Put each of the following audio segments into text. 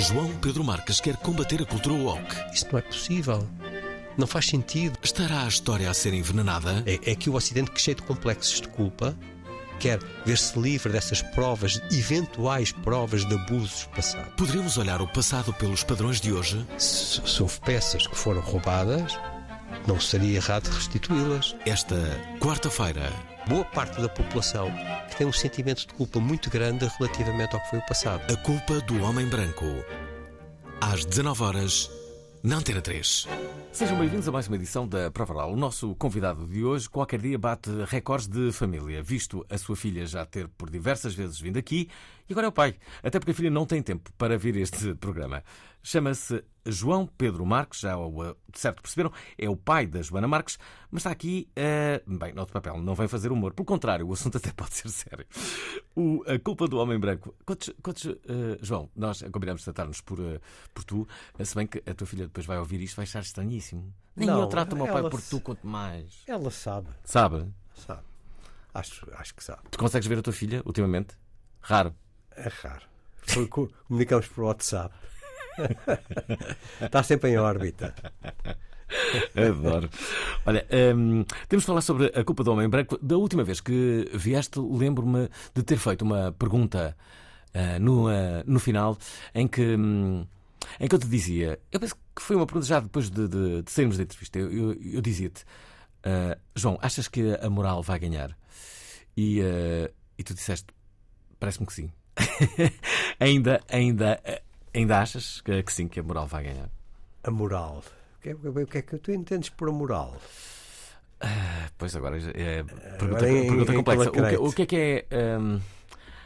João Pedro Marques quer combater a cultura woke. Isto não é possível. Não faz sentido. Estará a história a ser envenenada? É, é que o Ocidente, que cheio de complexos de culpa, quer ver-se livre dessas provas, eventuais provas de abusos passados. Poderemos olhar o passado pelos padrões de hoje? Se, se houve peças que foram roubadas, não seria errado restituí-las. Esta quarta-feira, Boa parte da população que tem um sentimento de culpa muito grande relativamente ao que foi o passado. a culpa do homem branco. Às 19 horas, na Antena 3. Sejam bem-vindos a mais uma edição da Prova Oral. O nosso convidado de hoje, qualquer dia, bate recordes de família, visto a sua filha já ter por diversas vezes vindo aqui e agora é o pai, até porque a filha não tem tempo para vir este programa. Chama-se João Pedro Marques, já o eh, de certo perceberam, é o pai da Joana Marques, mas está aqui, eh, bem, de papel, não vem fazer humor. Pelo contrário, o assunto até pode ser sério. O, a culpa do homem branco. Quantos, quantos eh, João, nós combinamos tratar-nos por, eh, por tu, se bem que a tua filha depois vai ouvir isto, vai achar estranhíssimo. Nem Não, eu trato o meu pai por tu, quanto mais. Ela sabe, Sabe? sabe. Acho, acho que sabe. Tu consegues ver a tua filha ultimamente? Raro. É raro. Foi Comunicamos por WhatsApp. Está sempre em órbita. Adoro. Olha, hum, temos de falar sobre a culpa do homem branco. Da última vez que vieste, lembro-me de ter feito uma pergunta ah, no, ah, no final em que, hum, em que eu te dizia. Eu penso que foi uma pergunta já depois de, de, de sairmos da entrevista. Eu, eu, eu dizia-te, ah, João, achas que a moral vai ganhar? E, ah, e tu disseste, parece-me que sim. ainda, ainda, ainda achas que, que sim, que a moral vai ganhar? A moral. O que, é, o que é que tu entendes por a moral? Pois agora é pergunta, Agora em- pergunta em complexa. O o que é que é. hum,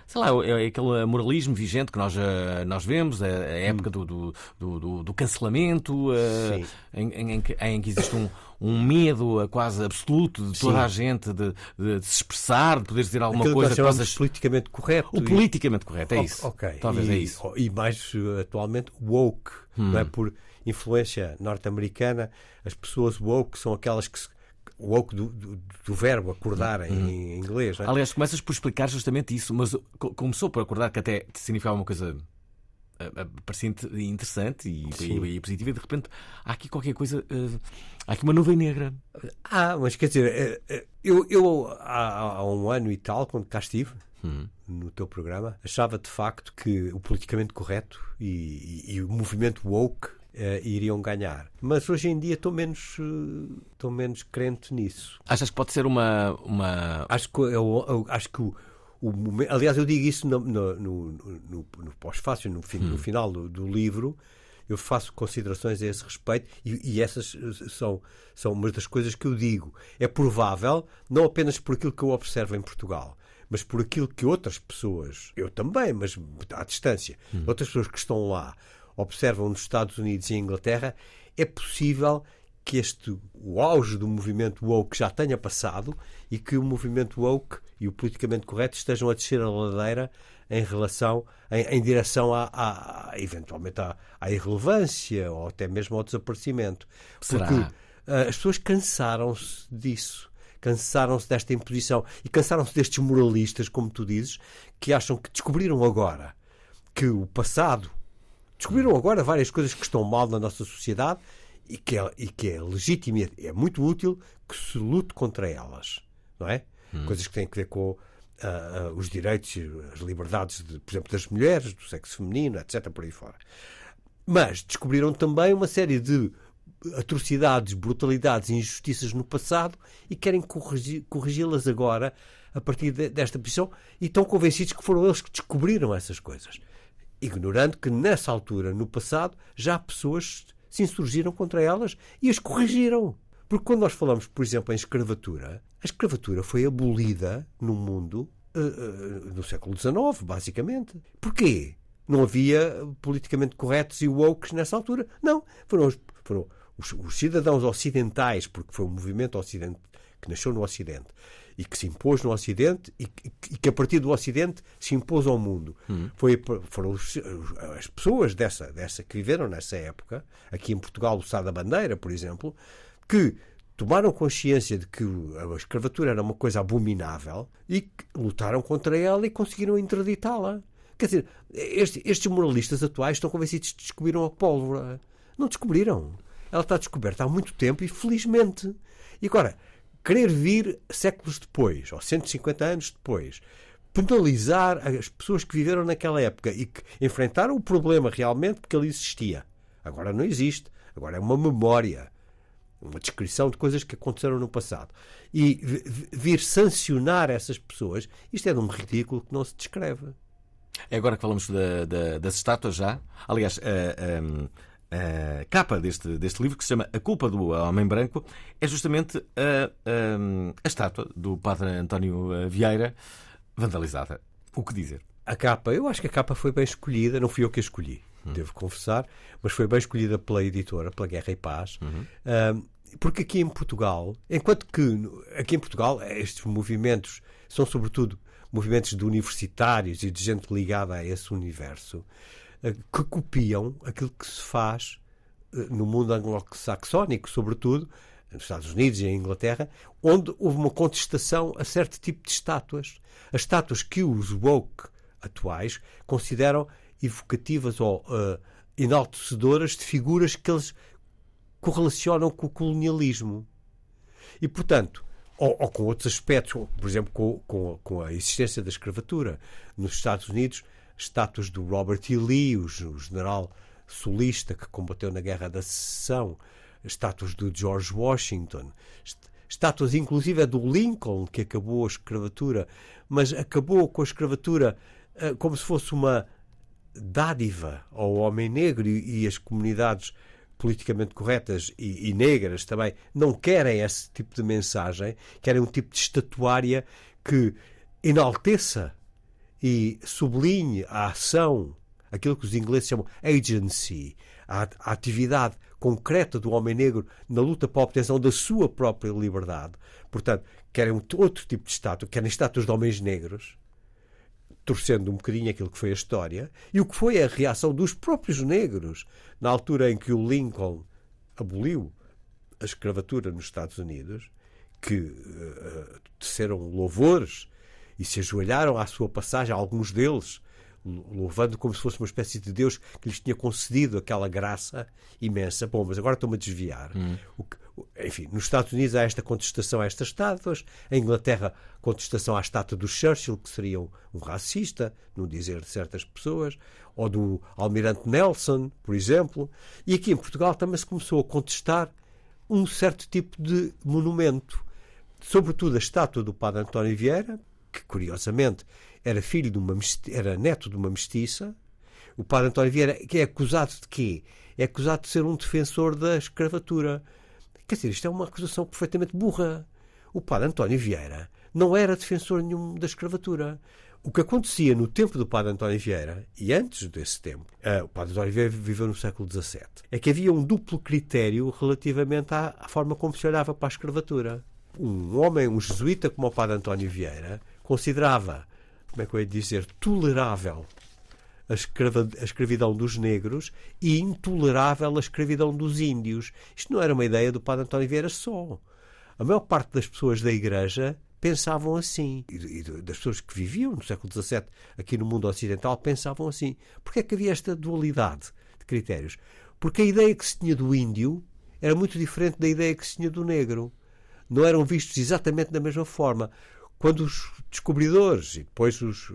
sei lá, é aquele moralismo vigente que nós, ah, nós vemos, a, época do, do, do, do- do cancelamento, ah, Hum. Em, em- em que existe um, um medo quase absoluto de toda Sim. a gente de, de- de se expressar, de poder dizer alguma Aquilo coisa nós que possas. de politicamente correto. O e- politicamente correto, é isso. Ok. Talvez e, é isso. E mais uh, atualmente woke, Hum. não é? Por influência norte-americana, as pessoas woke são aquelas que se, woke do, do, do verbo acordar em, Hum. em inglês, não é? Aliás, começas por explicar justamente isso, mas co- começou por acordar que até significava uma coisa parecia inte- interessante e, e- e positiva, e de repente há aqui qualquer coisa, ah, há aqui uma nuvem negra. Ah, mas quer dizer, eh, eh, eu, eu há, há um ano e tal, quando cá estive, Hum. no teu programa, achava de facto que o politicamente correto e, e- e o movimento woke eh, iriam ganhar. Mas hoje em dia estou menos, eh, estou menos crente nisso. Achas que pode ser uma. uma... Acho que, eu, eu acho que o, o momento. Aliás, eu digo isso no, no, no, no, no pós-fácil, no, fim- no final do, do livro. Eu faço considerações a esse respeito e, e essas eh, são, são umas das coisas que eu digo. É provável, não apenas por aquilo que eu observo em Portugal, mas por aquilo que outras pessoas, eu também, mas à distância, outras pessoas que estão lá observam nos Estados Unidos e em Inglaterra, é possível que este o auge do movimento woke já tenha passado e que o movimento woke e o politicamente correto estejam a descer a ladeira em relação em, em direção a, a- a- eventualmente à, à irrelevância ou até mesmo ao desaparecimento Será? porque ah, as pessoas cansaram-se disso cansaram-se desta imposição e cansaram-se destes moralistas como tu dizes que acham que descobriram agora que o passado descobriram agora várias coisas que estão mal na nossa sociedade e que é, e que é legítimo e é muito útil que se lute contra elas, não é? Coisas que têm a ver com ah, ah, os direitos, as liberdades, de, por exemplo, das mulheres, do sexo feminino, etc., por aí fora. Mas descobriram também uma série de atrocidades, brutalidades e injustiças no passado e querem corrigi- corrigi-las agora a partir de- desta posição e estão convencidos que foram eles que descobriram essas coisas. Ignorando que nessa altura, no passado, já pessoas se insurgiram contra elas e as corrigiram. Porque quando nós falamos, por exemplo, em escravatura, a escravatura foi abolida no mundo eh, eh, no século XIX, basicamente. Porquê? Não havia politicamente corretos e woke nessa altura. Não. Foram, os, foram os, os cidadãos ocidentais, porque foi um movimento ocidente que nasceu no Ocidente e que se impôs no Ocidente e que, e que a partir do Ocidente se impôs ao mundo. Foi, foram os- as pessoas dessa, dessa que viveram nessa época, aqui em Portugal, o Sá da Bandeira, por exemplo, que tomaram consciência de que a escravatura era uma coisa abominável e lutaram contra ela e conseguiram interditá-la. Quer dizer, este- estes moralistas atuais estão convencidos que descobriram a pólvora. Não descobriram. Ela está descoberta há muito tempo e felizmente. E agora, querer vir séculos depois, ou 150 anos depois, penalizar as pessoas que viveram naquela época e que enfrentaram o problema realmente porque ele existia. Agora não existe. Agora é uma memória uma descrição de coisas que aconteceram no passado. E vi- vi- vir sancionar essas pessoas, isto é de um ridículo que não se descreve. É agora que falamos da- da- das estátuas já. Aliás, a, a- a capa deste, deste livro, que se chama A Culpa do Homem Branco, é justamente a, a- estátua do padre António eh, Vieira vandalizada. O que dizer? A capa, eu acho que a capa foi bem escolhida, não fui eu que a escolhi, devo confessar, mas foi bem escolhida pela editora, pela Guerra e Paz. Ahm, porque aqui em Portugal, enquanto que aqui em Portugal estes movimentos são sobretudo movimentos de universitários e de gente ligada a esse universo, eh, que copiam aquilo que se faz eh, no mundo anglo-saxónico, sobretudo, nos Estados Unidos e em Inglaterra, onde houve uma contestação a certo tipo de estátuas. As estátuas que os woke atuais consideram evocativas ou eh, enaltecedoras de figuras que eles correlacionam com o colonialismo. E, portanto, ou, ou com outros aspectos, por exemplo, com, com, com a existência da escravatura. Nos Estados Unidos, estátuas do Robert E. Lee, o, o general sulista que combateu na Guerra da Secessão, estátuas do George Washington, est- estátuas inclusive do Lincoln, que acabou a escravatura, mas acabou com a escravatura eh, como se fosse uma dádiva ao homem negro e, e as comunidades politicamente corretas e, e negras também não querem esse tipo de mensagem, querem um tipo de estatuária que enalteça e sublinhe a ação, aquilo que os ingleses chamam agency, a, a atividade concreta do homem negro na luta para a obtenção da sua própria liberdade. Portanto, querem outro tipo de estátua, querem estátuas de homens negros, torcendo um bocadinho aquilo que foi a história e o que foi a reação dos próprios negros na altura em que o Lincoln aboliu a escravatura nos Estados Unidos, que uh, teceram louvores e se ajoelharam à sua passagem, alguns deles louvando como se fosse uma espécie de Deus que lhes tinha concedido aquela graça imensa. Bom, mas agora estou-me a desviar. Hum. O que, enfim, nos Estados Unidos há esta contestação a estas estátuas, em Inglaterra, contestação à estátua do Churchill, que seria um, racista, no dizer de certas pessoas, ou do Almirante Nelson, por exemplo. E aqui em Portugal também se começou a contestar um certo tipo de monumento, sobretudo a estátua do Padre António Vieira, que curiosamente era filho de uma era neto de uma mestiça. O padre António Vieira que é acusado de quê? É acusado de ser um defensor da escravatura. Quer dizer, isto é uma acusação perfeitamente burra. O padre António Vieira não era defensor nenhum da escravatura. O que acontecia no tempo do padre António Vieira, e antes desse tempo, uh, o padre António Vieira viveu no século XVII, é que havia um duplo critério relativamente à, à forma como se olhava para a escravatura. Um homem, um jesuíta como o padre António Vieira, considerava como é que eu ia dizer, tolerável a, escrava, a escravidão dos negros e intolerável a escravidão dos índios. Isto não era uma ideia do padre António Vieira só. A maior parte das pessoas da Igreja pensavam assim. E, das pessoas que viviam no século XVII aqui no mundo ocidental pensavam assim. Porquê é que havia esta dualidade de critérios? Porque a ideia que se tinha do índio era muito diferente da ideia que se tinha do negro. Não eram vistos exatamente da mesma forma quando os descobridores e depois os,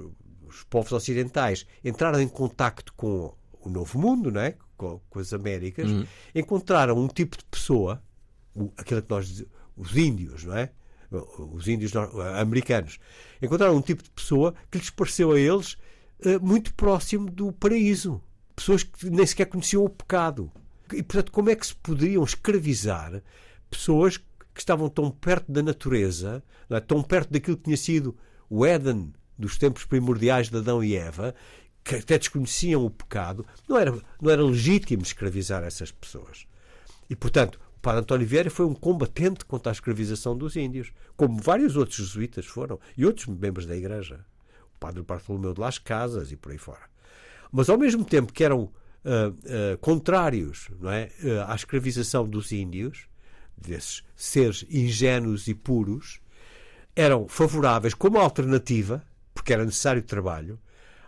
os, povos ocidentais entraram em contacto com o novo mundo, não é? com, com as Américas, encontraram um tipo de pessoa, o, aquilo que nós dizemos, os índios, não é? Os índios americanos, encontraram um tipo de pessoa que lhes pareceu a eles eh, muito próximo do paraíso. Pessoas que nem sequer conheciam o pecado. E, portanto, como é que se poderiam escravizar pessoas que estavam tão perto da natureza, é? tão perto daquilo que tinha sido o Éden dos tempos primordiais de Adão e Eva, que até desconheciam o pecado, não era, não era legítimo escravizar essas pessoas. E, portanto, o padre António Vieira foi um combatente contra a escravização dos índios, como vários outros jesuítas foram, e outros membros da Igreja. O padre Bartolomeu de Las Casas e por aí fora. Mas, ao mesmo tempo que eram ah, ah, contrários não é, ah, à escravização dos índios, desses seres ingênuos e puros, eram favoráveis como alternativa, porque era necessário trabalho,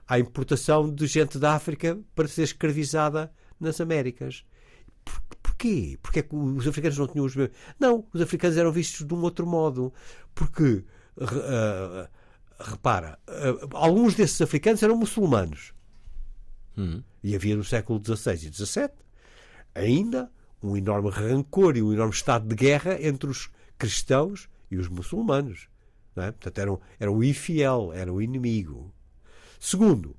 à importação de gente da África para ser escravizada nas Américas. Por- Porquê? Porque é que os africanos não tinham os mesmos. Não, os africanos eram vistos de um outro modo. Porque, ah, repara, ah, alguns desses africanos eram muçulmanos. E havia no século XVI e XVII ainda um enorme rancor e um enorme estado de guerra entre os cristãos e os muçulmanos. É? Portanto, era um, era infiel, era um inimigo. Segundo,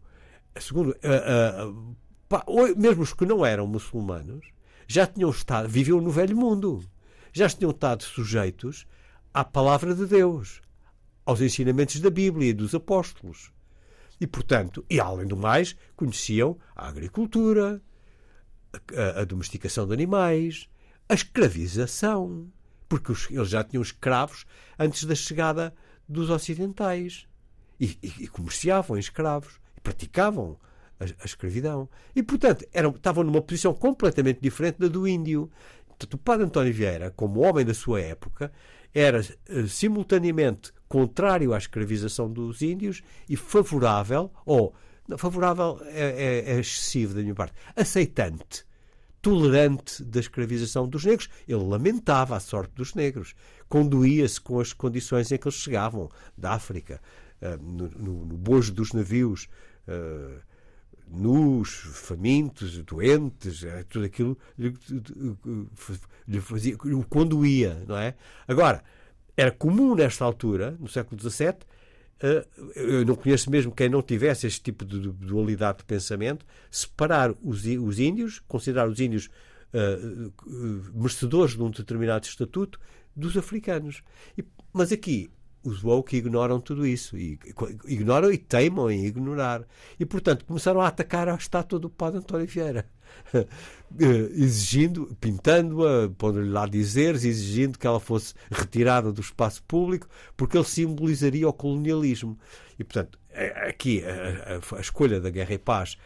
segundo ah, ah, pá, o- mesmo os que não eram muçulmanos já tinham estado, viviam no velho mundo, já tinham estado sujeitos à palavra de Deus, aos ensinamentos da Bíblia e dos apóstolos. E, portanto, e além do mais, conheciam a agricultura, a, a domesticação de animais, a escravização, porque os- eles já tinham escravos antes da chegada dos ocidentais e, e- e comerciavam em escravos e praticavam a, a escravidão. E, portanto, eram, estavam numa posição completamente diferente da do índio. Portanto, o padre António Vieira, como homem da sua época, era eh, simultaneamente contrário à escravização dos índios e favorável, ou favorável é, é- é excessivo da minha parte, aceitante, tolerante da escravização dos negros. Ele lamentava a sorte dos negros, conduía-se com as condições em que eles chegavam da África, eh, no, no, no bojo dos navios. eh, nus, famintos, doentes, eh, tudo aquilo lhe, fazia, o conduía, não é? Agora, era comum nesta altura, no século XVII, eu não conheço mesmo quem não tivesse este tipo de du- dualidade de pensamento, separar os, os índios, considerar os índios eh, merecedores de um determinado estatuto dos africanos. E- mas aqui, os woke ignoram tudo isso. E, ignoram e teimam em ignorar. E, portanto, começaram a atacar a estátua do padre António Vieira. Eh, exigindo, pintando-a, pondo-lhe lá dizeres, exigindo que ela fosse retirada do espaço público, porque ele simbolizaria o colonialismo. E, portanto, eh, aqui a, a- a escolha da Guerra e Paz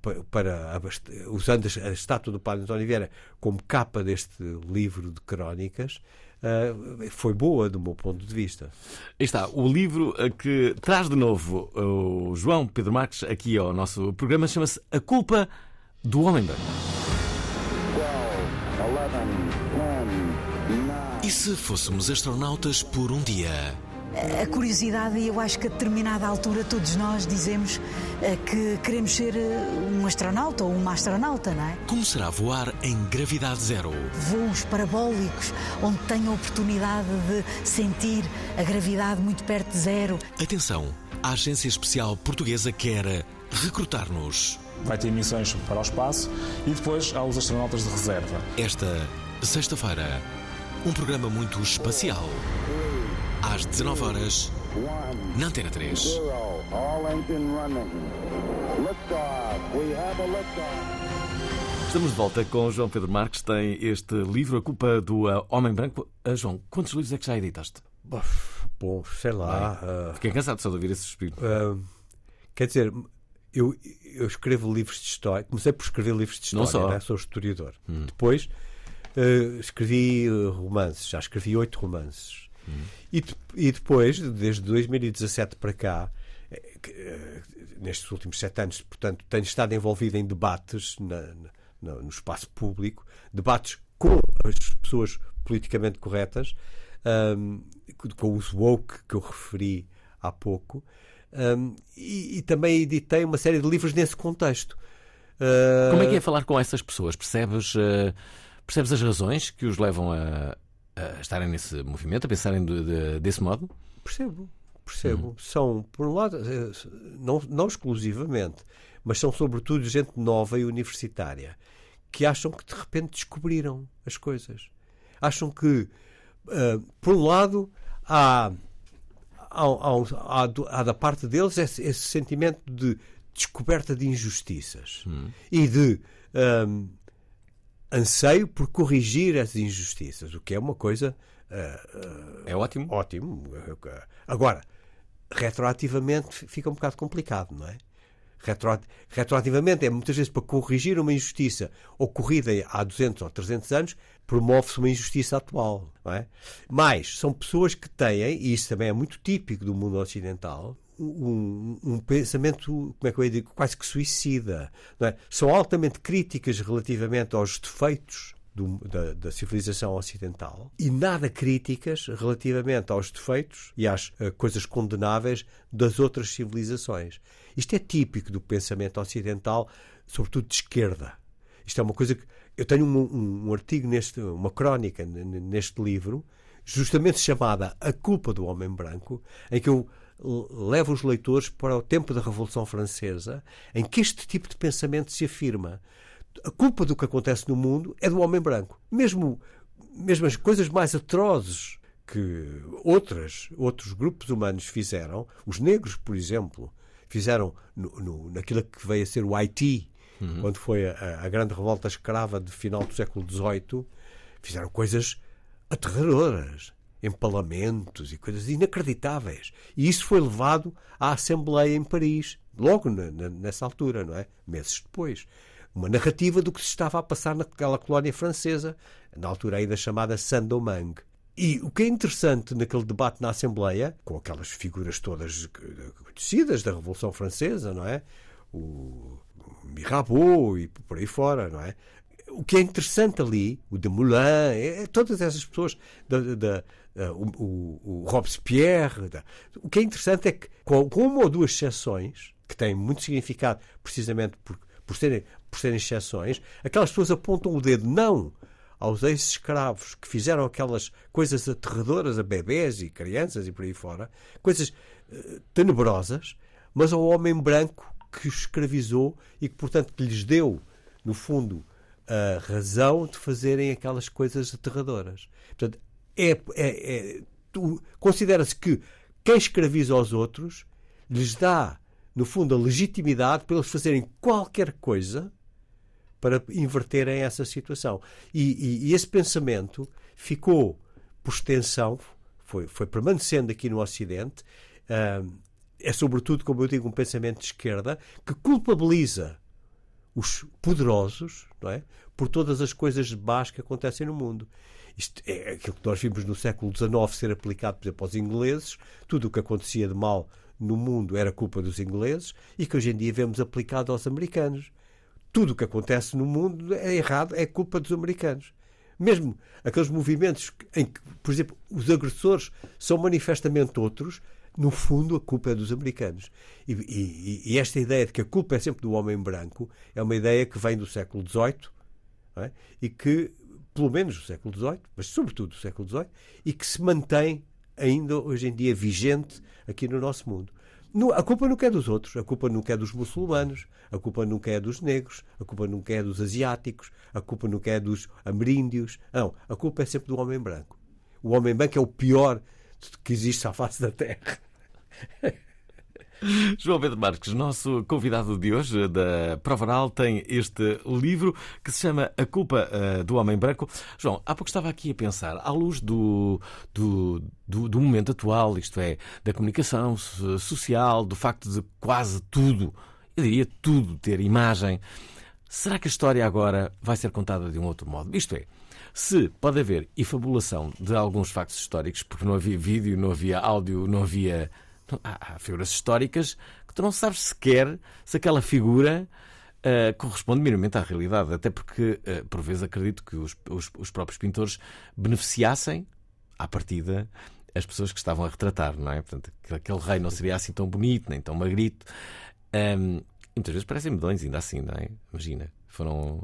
pa- para usando a estátua do Padre António Vieira como capa deste livro de crónicas eh, foi boa do meu ponto de vista. Aí está, o livro eh, que traz de novo o João Pedro Marques aqui ao nosso programa chama-se A Culpa do Homem Branco. E se fôssemos astronautas por um dia? A curiosidade, e eu acho que a determinada altura todos nós dizemos eh, que queremos ser eh, um astronauta ou uma astronauta, não é? Como será voar em gravidade zero? Voos parabólicos, onde tenho a oportunidade de sentir a gravidade muito perto de zero. Atenção, a Agência Especial Portuguesa quer recrutar-nos. vai ter missões para o espaço e depois há os astronautas de reserva. Esta sexta-feira, um programa muito espacial. Às 19 horas, na Antena 3. All engine running. Liftoff. We have a liftoff. Estamos de volta com o João Pedro Marques, tem este livro, A Culpa do eh, Homem Branco. Ah, João, quantos livros é que já editaste? Bom, sei lá. ah, Fiquei cansado só de ouvir esse suspiro. ah, quer dizer, eu, eu escrevo livros de história. Comecei por escrever livros de Não história, só. né? sou historiador. Depois ah, escrevi romances, já escrevi oito romances. E, de- e depois, desde 2017 para cá, eh, eh, nestes últimos sete anos, portanto, tenho estado envolvido em debates na- na- no espaço público, debates com as pessoas politicamente corretas, ahm, com os woke que eu referi há pouco, ahm, e, e também editei uma série de livros nesse contexto. Uh, Como é que é falar com essas pessoas? Percebes, uh, percebes as razões que os levam a, a estarem nesse movimento, a pensarem de, de, desse modo? Percebo, percebo. São, por um lado, eh, não, não exclusivamente, mas são sobretudo gente nova e universitária que acham que de repente descobriram as coisas. Acham que, uh, por um lado, há, há, há, há, da parte deles esse, esse, sentimento de descoberta de injustiças Hum. e de um, anseio por corrigir essas injustiças, o que é uma coisa uh, É ótimo. ótimo. Agora, retroativamente fica um bocado complicado, não é? Retro, retroativamente é muitas vezes para corrigir uma injustiça ocorrida há 200 ou 300 anos, promove-se uma injustiça atual. Não é? Mas são pessoas que têm, e isso também é muito típico do mundo ocidental, um, um pensamento, como é que eu dizer, quase que suicida. É? São altamente críticas relativamente aos defeitos do, da, da, civilização ocidental e nada críticas relativamente aos defeitos e às uh, coisas condenáveis das outras civilizações. Isto é típico do pensamento ocidental, sobretudo de esquerda. Isto é uma coisa que. Eu tenho um, um, um artigo, neste, uma crónica neste livro, justamente chamada A Culpa do Homem Branco, em que eu levo os leitores para o tempo da Revolução Francesa, em que este tipo de pensamento se afirma. A culpa do que acontece no mundo é do homem branco. Mesmo, mesmo as coisas mais atrozes que outras, outros grupos humanos fizeram, os negros, por exemplo, fizeram no, no, naquilo que veio a ser o Haiti, uhum. quando foi a, a, grande revolta escrava de final do século XVIII, fizeram coisas aterradoras, empalamentos e coisas inacreditáveis. E isso foi levado à Assembleia em Paris, logo na, na, nessa altura, não é? Meses depois. Uma narrativa do que se estava a passar naquela colónia francesa, na altura ainda chamada Saint-Domingue. E o que é interessante naquele debate na Assembleia, com aquelas figuras todas conhecidas da Revolução Francesa, não é? O Mirabeau e por aí fora, não é? O que é interessante ali, o de Moulin, é, todas essas pessoas, da, da o, o, o, Robespierre, da, o que é interessante é que, com, com uma ou duas exceções, que têm muito significado precisamente por, por, serem, por serem exceções, aquelas pessoas apontam o dedo não aos ex-escravos que fizeram aquelas coisas aterradoras a bebés e crianças e por aí fora, coisas uh, tenebrosas, mas ao homem branco que os escravizou e que, portanto, lhes deu, no fundo, a razão de fazerem aquelas coisas aterradoras. Portanto, é, é, é considera-se que quem escraviza os outros lhes dá, no fundo, a legitimidade para eles fazerem qualquer coisa para inverterem essa situação. E, e, e esse pensamento ficou, por extensão, foi, foi permanecendo aqui no Ocidente. Uh, é, sobretudo, como eu digo, um pensamento de esquerda que culpabiliza os poderosos não é? por todas as coisas baixo que acontecem no mundo. Isto é aquilo que nós vimos no século XIX ser aplicado, por exemplo, aos ingleses. Tudo o que acontecia de mal no mundo era culpa dos ingleses e que hoje em dia vemos aplicado aos americanos tudo o que acontece no mundo é errado, é culpa dos americanos. Mesmo aqueles movimentos em que, por exemplo, os agressores são manifestamente outros, no fundo a culpa é dos americanos. E, e, e esta ideia de que a culpa é sempre do homem branco é uma ideia que vem do século XVIII é? e que, pelo menos do século XVIII, mas sobretudo do século XVIII, e que se mantém ainda hoje em dia vigente aqui no nosso mundo. A culpa nunca é dos outros, a culpa nunca é dos muçulmanos, a culpa nunca é dos negros, a culpa nunca é dos asiáticos, a culpa nunca é dos ameríndios. Não, a culpa é sempre do homem branco. O homem branco é o pior que existe à face da Terra. João Pedro Marques, nosso convidado de hoje da Prova Oral, tem este livro que se chama A Culpa uh, do Homem Branco. João, há pouco estava aqui a pensar, à luz do, do, do, do momento atual, isto é, da comunicação social, do facto de quase tudo, eu diria tudo, ter imagem, será que a história agora vai ser contada de um outro modo? Isto é, se pode haver efabulação de alguns factos históricos, porque não havia vídeo, não havia áudio, não havia Há, figuras históricas que tu não sabes sequer se aquela figura uh, corresponde minimamente à realidade. Até porque, uh, por vezes, acredito que os, os, os, próprios pintores beneficiassem, à partida, as pessoas que estavam a retratar, não é? Portanto, aquele rei não seria assim tão bonito, nem tão magrito. Um, muitas vezes parecem medões, ainda assim, não é? Imagina, foram.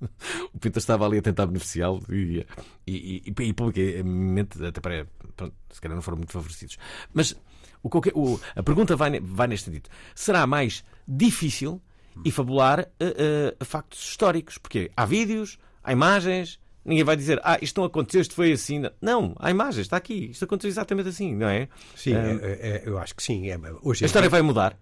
o Pinto estava ali a tentar beneficiá-lo e, e, e, e publicamente, até para. Pronto, se calhar não foram muito favorecidos. Mas o, o- a pergunta vai, vai neste sentido: será mais difícil e fabular eh, eh, factos históricos? Porque há vídeos, há imagens. Ninguém vai dizer, ah, isto não aconteceu, isto foi assim. Não, há imagens, está aqui. Isto aconteceu exatamente assim, não é? Sim, Ah, é- é- eu acho que sim. É, hoje a história vai mudar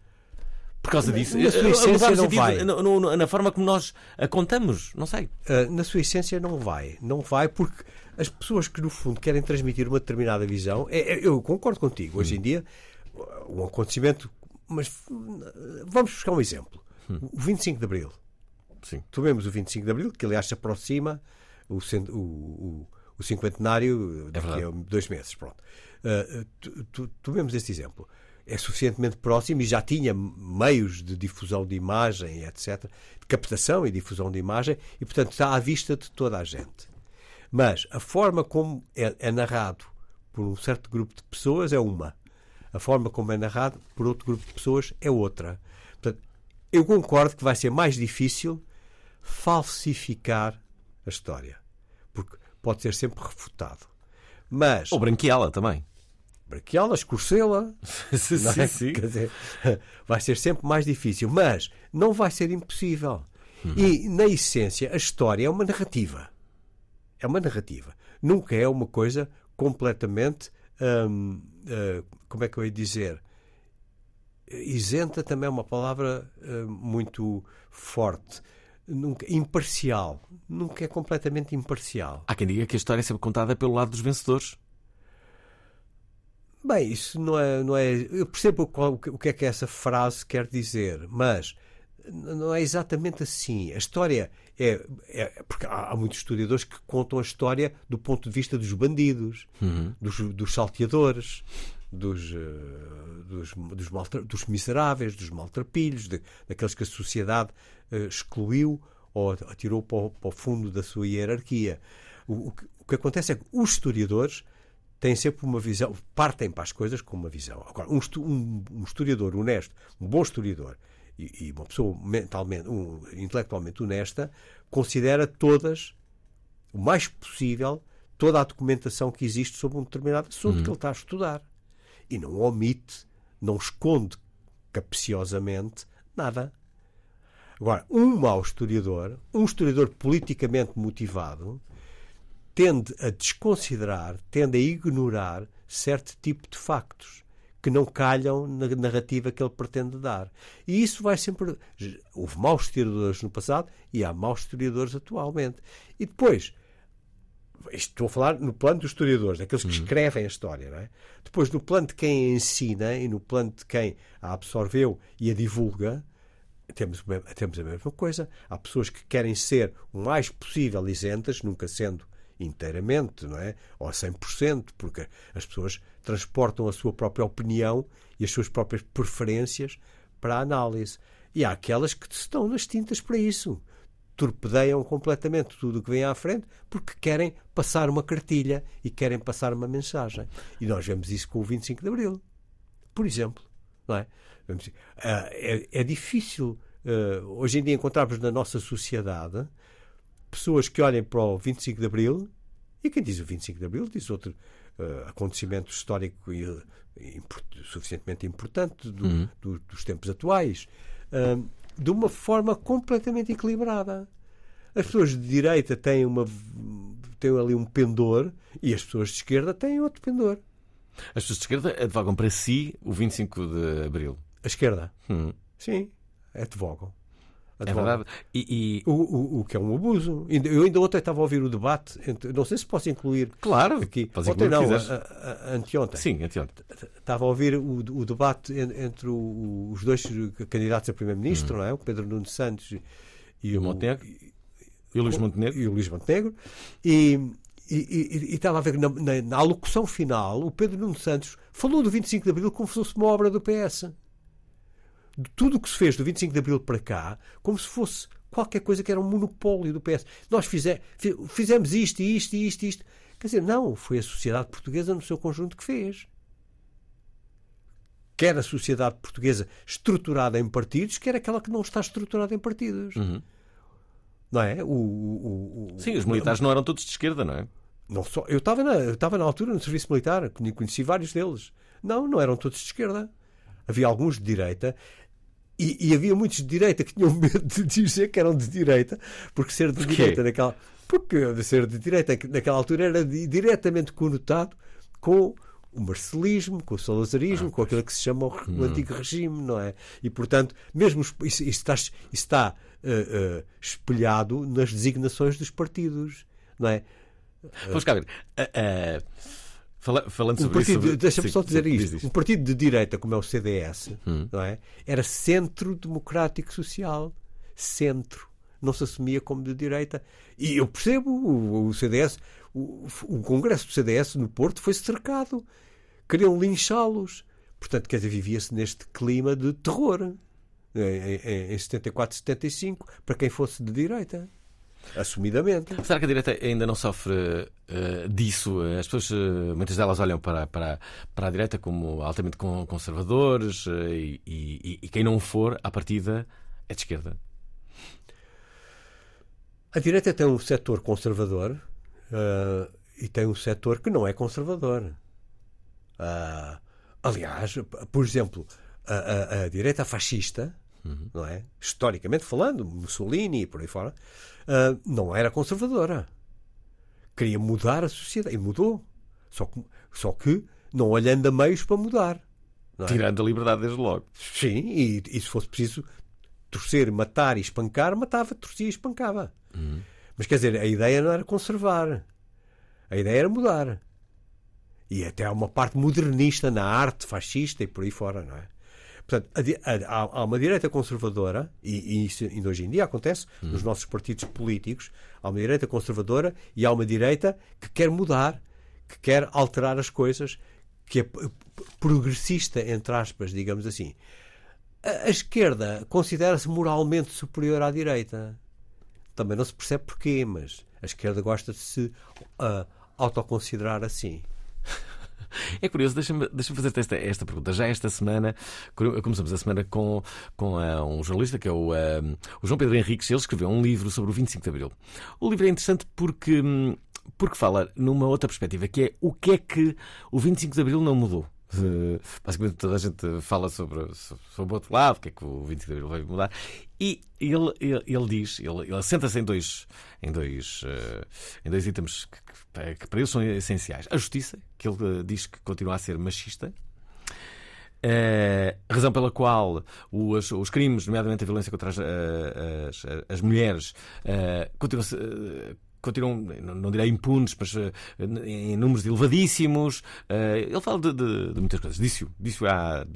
por causa disso. na sua Eh, essência não sentido- vai. no- no- na forma como nós a contamos, não sei. Uh, na sua essência não vai. Não vai porque as pessoas que no fundo querem transmitir uma determinada visão, é- é- eu concordo contigo, hoje em dia um acontecimento, mas vamos buscar um exemplo. O 25 de Abril. Sim. Tomemos o 25 de Abril, que aliás se aproxima o, o, o, o cinquentenário daqui a dois meses. Pronto. Uh, tomemos este exemplo. É suficientemente próximo e já tinha meios de difusão de imagem, etc., de captação e difusão de imagem, e portanto está à vista de toda a gente. Mas a forma como é, é narrado por um certo grupo de pessoas é uma. A forma como é narrado por outro grupo de pessoas é outra. Portanto, eu concordo que vai ser mais difícil falsificar a história. Porque pode ser sempre refutado. Mas Ou branqueá-la também. Braqueá-la, escurecê-la, sim, é? sim. Dizer, vai ser sempre mais difícil, mas não vai ser impossível. E, na essência, a história é uma narrativa. É uma narrativa. Nunca é uma coisa completamente. hum, ah, como é que eu ia dizer? Isenta também é uma palavra ah, muito forte. Nunca, imparcial. Nunca é completamente imparcial. Há quem diga que a história é sempre contada pelo lado dos vencedores. Bem, isso não é. Não é eu percebo o que- é que essa frase quer dizer, mas não é exatamente assim. A história é. é- porque há, há muitos historiadores que contam a história do ponto de vista dos bandidos, dos, dos salteadores, dos, eh, dos, dos, maltra- dos miseráveis, dos maltrapilhos, de- daqueles que a sociedade eh, excluiu ou atirou para o, para o fundo da sua hierarquia. O, o que, o que acontece é que os historiadores têm sempre uma visão, partem para as coisas com uma visão. Agora, um, um- um historiador honesto, um bom historiador e, e uma pessoa mentalmente, um, intelectualmente honesta, considera todas, o mais possível, toda a documentação que existe sobre um determinado assunto que ele está a estudar. E não omite, não esconde capciosamente nada. Agora, um mau historiador, um historiador politicamente motivado, tende a desconsiderar, tende a ignorar certo tipo de factos que não calham na narrativa que ele pretende dar. E isso vai sempre. Houve maus historiadores no passado e há maus historiadores atualmente. E depois, estou a falar no plano dos historiadores, daqueles que escrevem a história, não é? Depois, no plano de quem a ensina e no plano de quem a absorveu e a divulga, temos, temos a mesma coisa. Há pessoas que querem ser o mais possível isentas, nunca sendo inteiramente, não é? Ou a 100%, porque as pessoas transportam a sua própria opinião e as suas próprias preferências para a análise. E há aquelas que estão nas tintas para isso. Torpedeiam completamente tudo o que vem à frente porque querem passar uma cartilha e querem passar uma mensagem. E nós vemos isso com o 25 de Abril, por exemplo. Não é? Ah, é, é difícil ah, hoje em dia encontrarmos na nossa sociedade pessoas que olhem para o 25 de Abril e quem diz o 25 de Abril diz outro ah, acontecimento histórico e, e import- suficientemente importante do- do- dos tempos atuais ah, de uma forma completamente equilibrada. As pessoas de direita têm, uma, têm ali um pendor e as pessoas de esquerda têm outro pendor. As pessoas de esquerda advogam para si o 25 de Abril. A esquerda, Hum, sim, advogam. É verdade. E, e- O, o, o que é um abuso. Eu ainda ontem estava a ouvir o debate, entre- não sei se posso incluir claro, aqui. podes Ontem não, a- a- anteontem. Sim, anteontem. Estava a ouvir o, o debate en- entre o- os dois candidatos a primeiro-ministro, não é? O Pedro Nuno Santos e, E o Montenegro? E o Luís Montenegro? e o Luís Montenegro. E, e, estava a ver na, na- na alocução final, o Pedro Nuno Santos falou do 25 de Abril como se fosse uma obra do PS. De tudo o que se fez do 25 de Abril para cá, como se fosse qualquer coisa que era um monopólio do PS. Nós fize- fi- fizemos isto, e isto, e isto, e isto. Quer dizer, não, foi a sociedade portuguesa no seu conjunto que fez. quer a sociedade portuguesa estruturada em partidos, quer aquela que não está estruturada em partidos. Não é? O, o- o- Sim, os militares não eram todos de esquerda, não é? não só, eu estava na, eu estava na altura no serviço militar, conhe- conheci vários deles. Não, não eram todos de esquerda. Havia alguns de direita. E, e havia muitos de direita que tinham medo de dizer que eram de direita, porque ser de Porquê? direita naquela. Porque ser de direita naquela altura era di- diretamente conotado com o marcelismo, com o salazarismo, com aquilo que se chama o, o antigo regime, não é? E, portanto, mesmo isso, isso está, isso está eh, eh, espelhado nas designações dos partidos, não é? Vamos cá ver. Ah, ah, fala- falando Um sobre partido, isso. sobre- deixa-me só dizer sim, isto. diz Hum. Um partido de direita como é o CDS, não é? Era Centro Democrático Social. Centro. Não se assumia como de direita. E eu percebo, o, o CDS, o, o Congresso do CDS no Porto foi cercado. Queriam linchá-los. Portanto, quer dizer, vivia-se neste clima de terror. Em, em, em 74, 75, para quem fosse de direita. Assumidamente. Será que a direita ainda não sofre eh, disso? As pessoas, eh, muitas delas olham para, para, para a direita como altamente con- conservadores eh, e, e- e quem não for, à partida, é de esquerda. A direita tem um setor conservador e tem um setor que não é conservador. Ah, aliás, por exemplo, a, a- a direita fascista, não é? historicamente falando, Mussolini e por aí fora, ah, não era conservadora. Queria mudar a sociedade e mudou. Só que, só que não olhando a meios para mudar. não é? Tirando a liberdade desde logo. Sim, e, e se fosse preciso torcer, matar e espancar, matava, torcia e espancava. Mas quer dizer, a ideia não era conservar. A ideia era mudar. E até há uma parte modernista na arte fascista e por aí fora, não é? Portanto, a a- há, uma direita conservadora, e, e isso ainda hoje em dia acontece nos nossos partidos políticos, há uma direita conservadora e há uma direita que quer mudar, que quer alterar as coisas, que é progressista, entre aspas, digamos assim. A, a esquerda considera-se moralmente superior à direita. Também não se percebe porquê, mas a esquerda gosta de se ah, autoconsiderar assim. É curioso, deixa-me deixa fazer-te esta, esta pergunta. Já esta semana, co- começamos a semana com, com ah, um jornalista que é o, ah, o João Pedro Henriques. Ele escreveu um livro sobre o 25 de Abril. O livro é interessante porque, hum, porque fala numa outra perspectiva, que é o que é que o 25 de Abril não mudou. Eh, Basicamente toda a gente fala sobre, sobre o outro lado, o que é que o 25 de Abril vai mudar. E ele, ele, ele diz, ele, ele assenta-se em dois, em dois, eh, em dois itens que, que- que para ele são essenciais. A justiça, que ele eh, diz que continua a ser machista. Eh, razão pela qual os, os crimes, nomeadamente a violência contra as, eh, as, as mulheres, eh, continuam, eh, continuam, não direi impunes, mas eh, em números elevadíssimos. Eh, ele fala de, de- de muitas coisas. Disse-o disse há,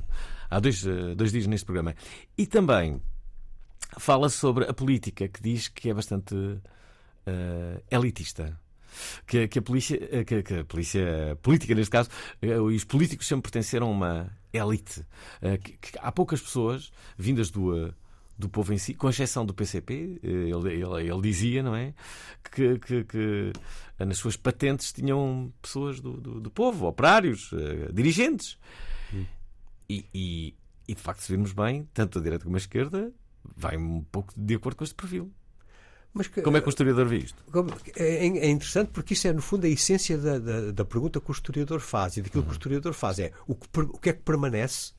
há dois, eh, dois dias neste programa. E também fala sobre a política, que diz que é bastante eh, elitista. Que, que a polícia, que, que a polícia política, neste caso, os políticos sempre pertenceram a uma elite. Eh, que, há poucas pessoas vindas do, do povo em si, com exceção do PCP, eh, ele, ele, ele dizia, não é? Que, que, que eh, nas suas patentes tinham pessoas do, do, do povo, operários, eh, dirigentes. E, e, e, de facto, se virmos bem, tanto a direita como a esquerda, vai um pouco de acordo com este perfil. Mas que- Como é que o historiador vê isto? Como- É, é interessante porque isso é, no fundo, a essência da, da, da pergunta que o historiador faz. E daquilo que o historiador faz é o que, o que é que permanece,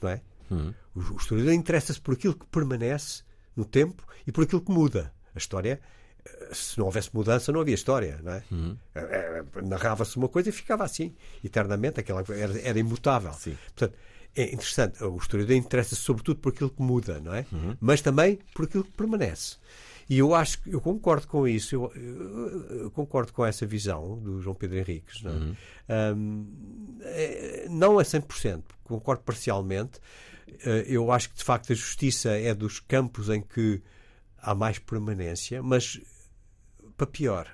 não é? O, o historiador interessa-se por aquilo que permanece no tempo e por aquilo que muda. A história, eh, se não houvesse mudança, não havia história, não é? Eh, eh, Narrava-se uma coisa e ficava assim, eternamente, aquela era, era imutável. Sim. Portanto, é interessante. O historiador interessa-se sobretudo por aquilo que muda, não é? Mas também por aquilo que permanece. E eu acho que eu concordo com isso, eu, eu- eu concordo com essa visão do João Pedro Henriques. Não, é? Hum, é, não a 100%, concordo parcialmente. Eh, Eu acho que de facto a justiça é dos campos em que há mais permanência, mas para pior.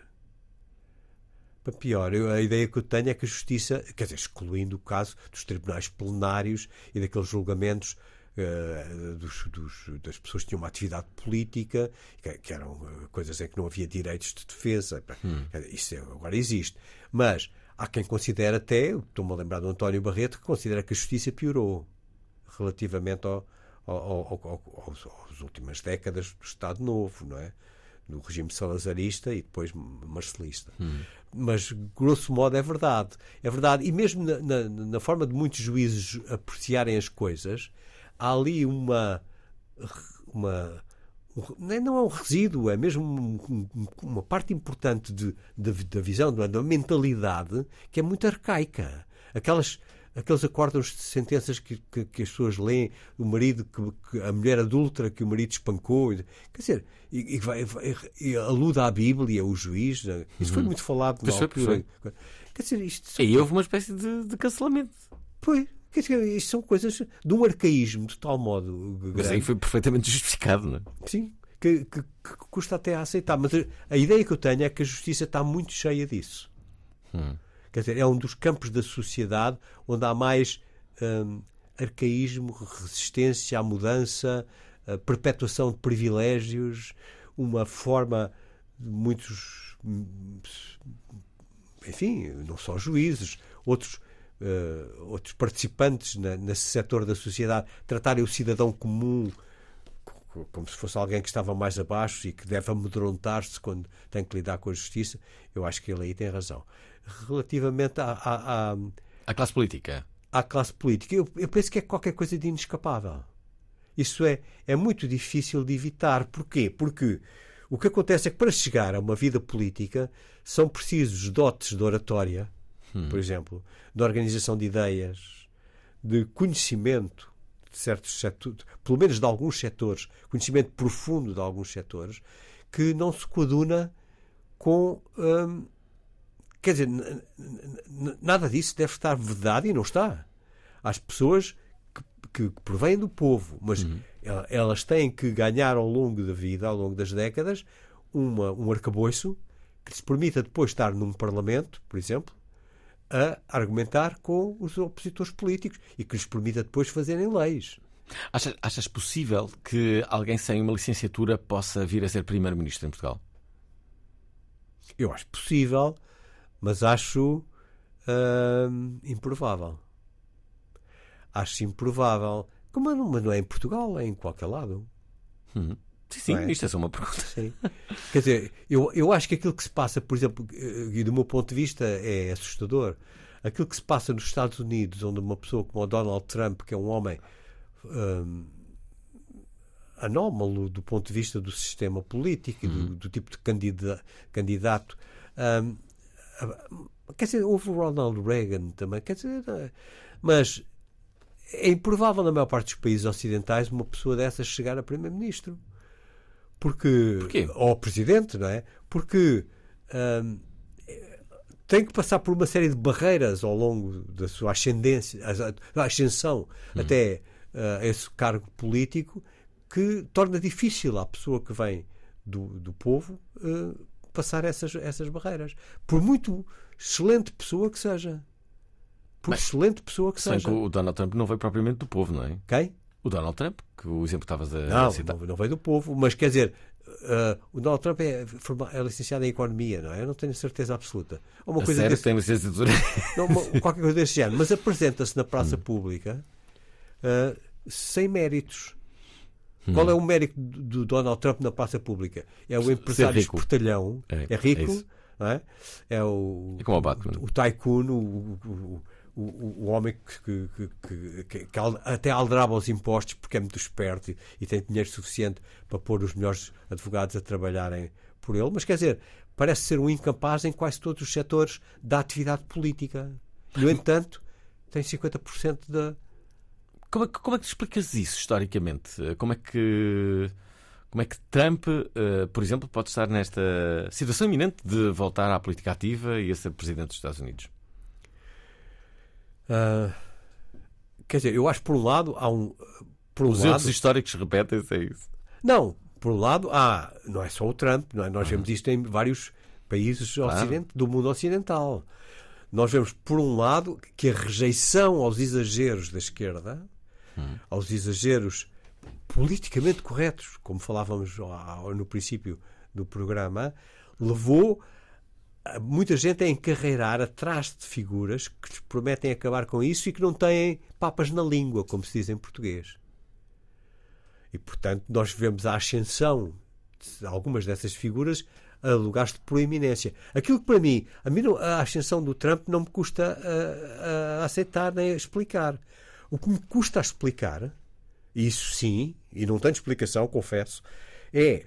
Para pior, eu- a ideia que eu tenho é que a justiça, quer dizer, excluindo o caso dos tribunais plenários e daqueles julgamentos eh, dos- dos- das pessoas que tinham uma atividade política, que, que eram eh, coisas em que não havia direitos de defesa. Dizer, Isso é- agora existe. Mas há quem considere até, estou-me a lembrar do António Barreto, que considera que a justiça piorou. Relativamente ao, ao, ao, ao, aos, às últimas décadas do Estado Novo, não é? Do regime salazarista e depois marcelista. Hum. Mas, grosso modo, é verdade. É verdade. E mesmo na, na, na forma de muitos juízes apreciarem as coisas, há ali uma. uma não é um resíduo, é mesmo uma parte importante de, de, da visão, da mentalidade, que é muito arcaica. Aquelas, aqueles acordos de sentenças que, que, que, as pessoas leem, o marido, que, que, a mulher adulta que o marido espancou, quer dizer, e, e, vai, e alude à Bíblia, o juiz, né? isso foi Uhum. muito falado na foi, altura. pois Quer dizer, isto E houve uma espécie de, de cancelamento. Pois, quer dizer, isto são coisas de um arcaísmo de tal modo Mas grande. aí foi perfeitamente justificado, não é? Sim, que, que- que custa até a aceitar. Mas a, a ideia que eu tenho é que a justiça está muito cheia disso. Hum. Quer dizer, é um dos campos da sociedade onde há mais hum, arcaísmo, resistência à mudança, perpetuação de privilégios, uma forma de muitos. hum, Enfim, não só juízes, outros. eh, outros participantes na- nesse setor da sociedade tratarem o cidadão comum co- como se fosse alguém que estava mais abaixo e que deve amedrontar-se quando tem que lidar com a justiça, eu acho que ele aí tem razão. Relativamente à, à, à, A classe política. à classe política, eu, eu penso que é qualquer coisa de inescapável. Isso é, é muito difícil de evitar. Porquê? Porque o que acontece é que para chegar a uma vida política são precisos dotes de oratória, por exemplo, de organização de ideias, de conhecimento de certos setores, pelo menos de alguns setores, conhecimento profundo de alguns setores, que não se coaduna com. hum, quer dizer, nada disso deve estar vedado e não está. Às pessoas que, que, do povo, mas el- elas têm que ganhar ao longo da vida, ao longo das décadas, uma, um arcabouço que lhes permita depois estar num parlamento, por exemplo, a argumentar com os opositores políticos e que lhes permita depois fazerem leis. Achas, achas possível que alguém sem uma licenciatura possa vir a ser primeiro-ministro em Portugal? Eu acho possível, mas acho hum, improvável. Acho improvável. Como não, mas não é em Portugal, é em qualquer lado. Sim, sim, Não é? isto é só uma pergunta. Sim. Quer dizer, eu, eu acho que aquilo que se passa, por exemplo, eh, e do meu ponto de vista é assustador, aquilo que se passa nos Estados Unidos, onde uma pessoa como o Donald Trump, que é um homem hum, anómalo do ponto de vista do sistema político e do, do tipo de candida- candidato, hum, quer dizer, houve o Ronald Reagan também, quer dizer, eh, mas é improvável na maior parte dos países ocidentais uma pessoa dessas chegar a primeiro-ministro. Porque. Porquê? Ou presidente, não é? Porque. hum, tem que passar por uma série de barreiras ao longo da sua ascendência, a ascensão até ah, esse cargo político que torna difícil à pessoa que vem do, do povo ah, passar essas, essas barreiras. Por muito excelente pessoa que seja. Por excelente pessoa que seja. que o Donald Trump não veio propriamente do povo, não é? Quem? O Donald Trump, que o exemplo que estavas a Não, citar. não, não veio do povo, mas quer dizer, ah, o Donald Trump é, é licenciado em Economia, não é? Eu não tenho certeza absoluta. Ou uma A coisa sério, desse, tem licenciatura. não, uma- qualquer coisa desse género, mas apresenta-se na Hum. praça pública ah, sem méritos. Hum. Qual é o mérito do do Donald Trump na praça pública? É o empresário rico. espertalhão, É, é, rico, é é? É o, É como o Batman. o, o tycoon, o, o, o, o- homem que, que, que, que- até aldraba os impostos porque é muito esperto e, e tem dinheiro suficiente para pôr os melhores advogados a trabalharem por ele. Mas quer dizer, parece ser um incapaz em quase todos os setores da atividade política. No entanto, tem 50% da. Como é, que, como é que explicas isso historicamente? Como é que. Como é que Trump, eh, por exemplo, pode estar nesta situação iminente de voltar à política ativa e a ser presidente dos Estados Unidos? ah, quer dizer, eu acho que por um lado há um. Por um Os lado, erros históricos repetem-se, é isso. Não, por um lado, há, não é só o Trump, é? nós vemos isto em vários países ocident- do mundo ocidental. Nós vemos, por um lado, que a rejeição aos exageros da esquerda, aos exageros politicamente corretos, como falávamos no princípio do programa, levou muita gente a encarreirar atrás de figuras que prometem acabar com isso e que não têm papas na língua, como se diz em português. E, portanto, nós vemos a ascensão de algumas dessas figuras a lugares de proeminência. Aquilo que, para mim, a, mim a ascensão do Trump não me custa aceitar nem explicar. O que me custa a explicar, isso sim, e não tenho explicação, confesso, é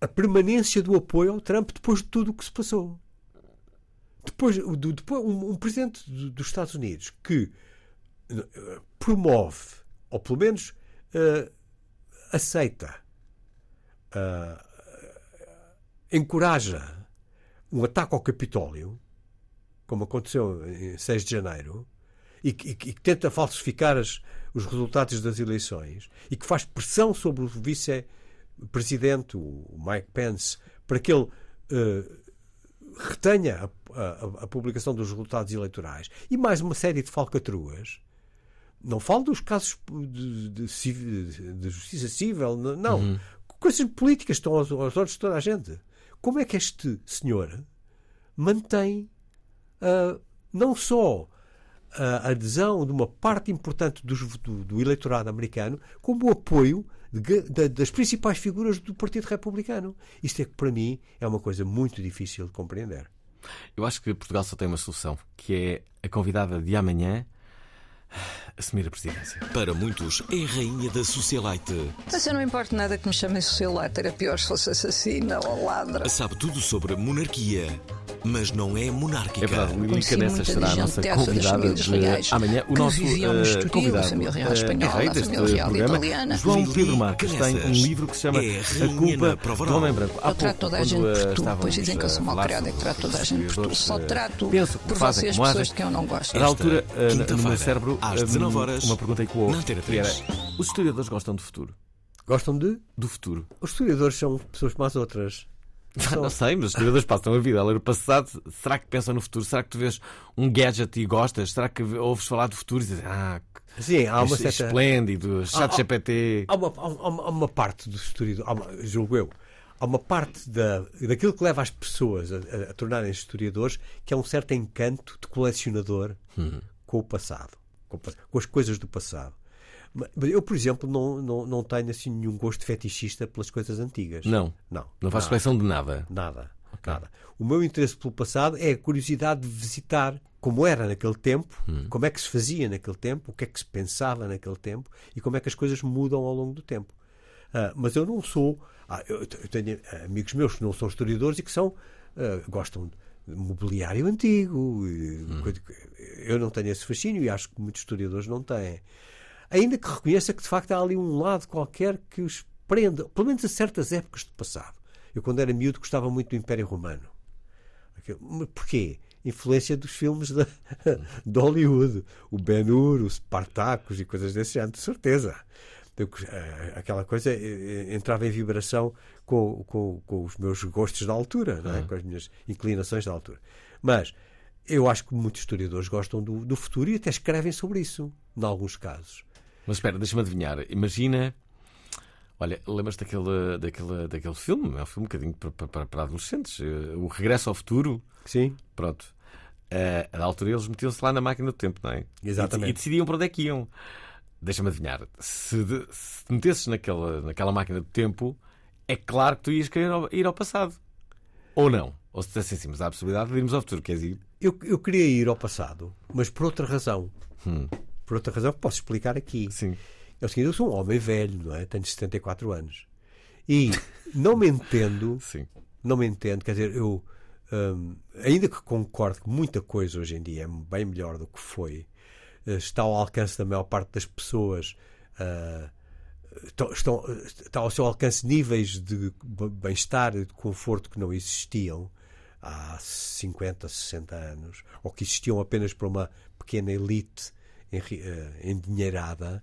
a permanência do apoio ao Trump depois de tudo o que se passou. Depois, do- depois um, um presidente do- dos Estados Unidos que eh, promove, ou pelo menos eh, aceita, ah, encoraja um ataque ao Capitólio, como aconteceu em 6 de janeiro, e que, e que- tenta falsificar as- os resultados das eleições, e que faz pressão sobre o vice-presidente, o Mike Pence, para que ele eh, retenha a, a- a publicação dos resultados eleitorais, e mais uma série de falcatruas. Não falo dos casos de, de civi- de justiça civil, não. Coisas políticas estão aos, aos olhos de toda a gente. Como é que este senhor mantém ah, não só a adesão de uma parte importante dos- do, do eleitorado americano, como o apoio de da- das principais figuras do Partido Republicano. Isto é que, para mim, é uma coisa muito difícil de compreender. Eu acho que Portugal só tem uma solução, que é a convidada de amanhã assumir a presidência. Para muitos, é a rainha da socialite. Mas eu não importo nada que me chamem socialite. Era pior se fosse assassina ou ladra. Sabe tudo sobre a monarquia, mas não é monárquica. É verdade, Lilica Nessas será a nossa convidada de reais amanhã. O nosso eh, a convidado, família real eh, espanhola, é rei a deste família real italiana. João Pedro Marques tem um livro que se chama é A Culpa do. Homem Branco. Há Eu trato pouco, toda a gente por eh, tu, estávamos pois dizem que eu sou a mau falar criado, é que trato toda a gente por tu. Só eh, trato por vocês, pessoas de quem eu não gosto. Na altura, eh, no meu cérebro, às eh, 19 horas, uma pergunta que era, 3. os historiadores gostam do futuro? Gostam de? Do futuro. Os historiadores são pessoas como as outras. São- Não sei, mas os historiadores passam a vida a ler o passado. Será que pensam no futuro? Será que tu vês um gadget e gostas? Será que ouves falar do futuro e dizes, ah, que Sim, há uma certa. esplêndido, chat Ah, ah, GPT. Há uma, há uma- há uma parte há uma- julgo eu, há uma parte da, daquilo que leva as pessoas a, a- a tornarem-se historiadores que é um certo encanto de colecionador com o passado, com, as coisas do passado. Eu, por exemplo, não, não, não tenho assim nenhum gosto fetichista pelas coisas antigas. Não. Não. Não Nada. coleção de nada. Nada. Nada. O meu interesse pelo passado é a curiosidade de visitar como era naquele tempo, como é que se fazia naquele tempo, o que é que se pensava naquele tempo e como é que as coisas mudam ao longo do tempo. Ah, mas eu não sou. ah, eu eu tenho amigos meus que não são historiadores e que são. ah, gostam de mobiliário antigo. que- Eu não tenho esse fascínio e acho que muitos historiadores não têm. Ainda que reconheça que de facto há ali um lado qualquer que os prenda, pelo menos a certas épocas do passado. Eu, quando era miúdo, gostava muito do Império Romano. Porquê? Influência dos filmes da- de Hollywood. O Ben-Hur, os Spartacus e coisas desse género, de certeza. Eh, aquela coisa eh, entrava em vibração com, com, com os meus gostos da altura, é? com as minhas inclinações da altura. Mas eu acho que muitos historiadores gostam do, do futuro e até escrevem sobre isso, em alguns casos. Mas espera, deixa-me adivinhar. Imagina. Olha, lembras-te daquele, daquele, daquele filme? É um filme um bocadinho para, para, para adolescentes. eh, O Regresso ao Futuro. Sim? Pronto. Eh, a altura eles metiam-se lá na máquina do tempo, não é? Exatamente. E, e decidiam para onde é que iam. Deixa-me adivinhar. Se, de, se te metesses naquela, naquela máquina do tempo, é claro que tu ias querer ir ao passado. Ou não. Ou se dissessem assim, mas há a possibilidade de irmos ao futuro. Queres ir? Eu, eu queria ir ao passado, mas por outra razão. Por outra razão que posso explicar aqui. Sim. É o seguinte, eu sou um homem velho, não é? Tenho 74 anos. E não me entendo, Sim. não me entendo, quer dizer, eu hum, ainda que concordo que muita coisa hoje em dia é bem melhor do que foi, está ao alcance da maior parte das pessoas, ah, estão, estão- ao seu alcance níveis de bem-estar e de conforto que não existiam há 50, 60 anos, ou que existiam apenas para uma pequena elite eh, endinheirada.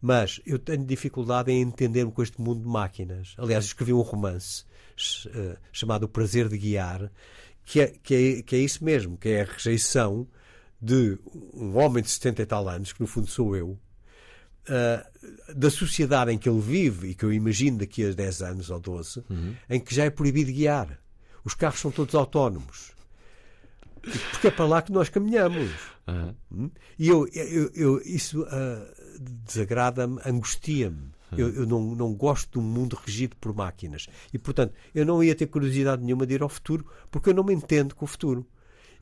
Mas eu tenho dificuldade em entender-me com este mundo de máquinas. Aliás, escrevi um romance ch- eh, chamado O Prazer de Guiar, que é, que, é, que é isso mesmo, que é a rejeição de um homem de 70 e tal anos, que no fundo sou eu, ah, da sociedade em que ele vive e que eu imagino daqui a 10 anos ou 12, em que já é proibido guiar. Os carros são todos autónomos. Porque é para lá que nós caminhamos. Uhum. E eu, eu, eu isso uh, desagrada-me, angustia-me. Eu, eu não, não gosto de um mundo regido por máquinas. E, portanto, eu não ia ter curiosidade nenhuma de ir ao futuro, porque eu não me entendo com o futuro.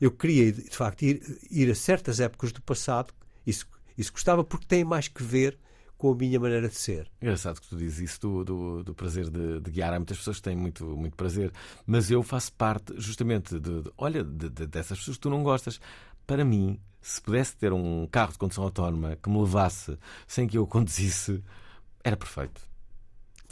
Eu queria, de facto, ir, ir a certas épocas do passado. Isso, isso gostava porque tem mais que ver com a minha maneira de ser. Engraçado que tu dizes isso do, do, do prazer de, de, guiar. Há muitas pessoas que têm muito, muito prazer, mas eu faço parte justamente de, de olha, de, dessas pessoas que tu não gostas. Para mim, se pudesse ter um carro de condução autónoma que me levasse sem que eu conduzisse, era perfeito.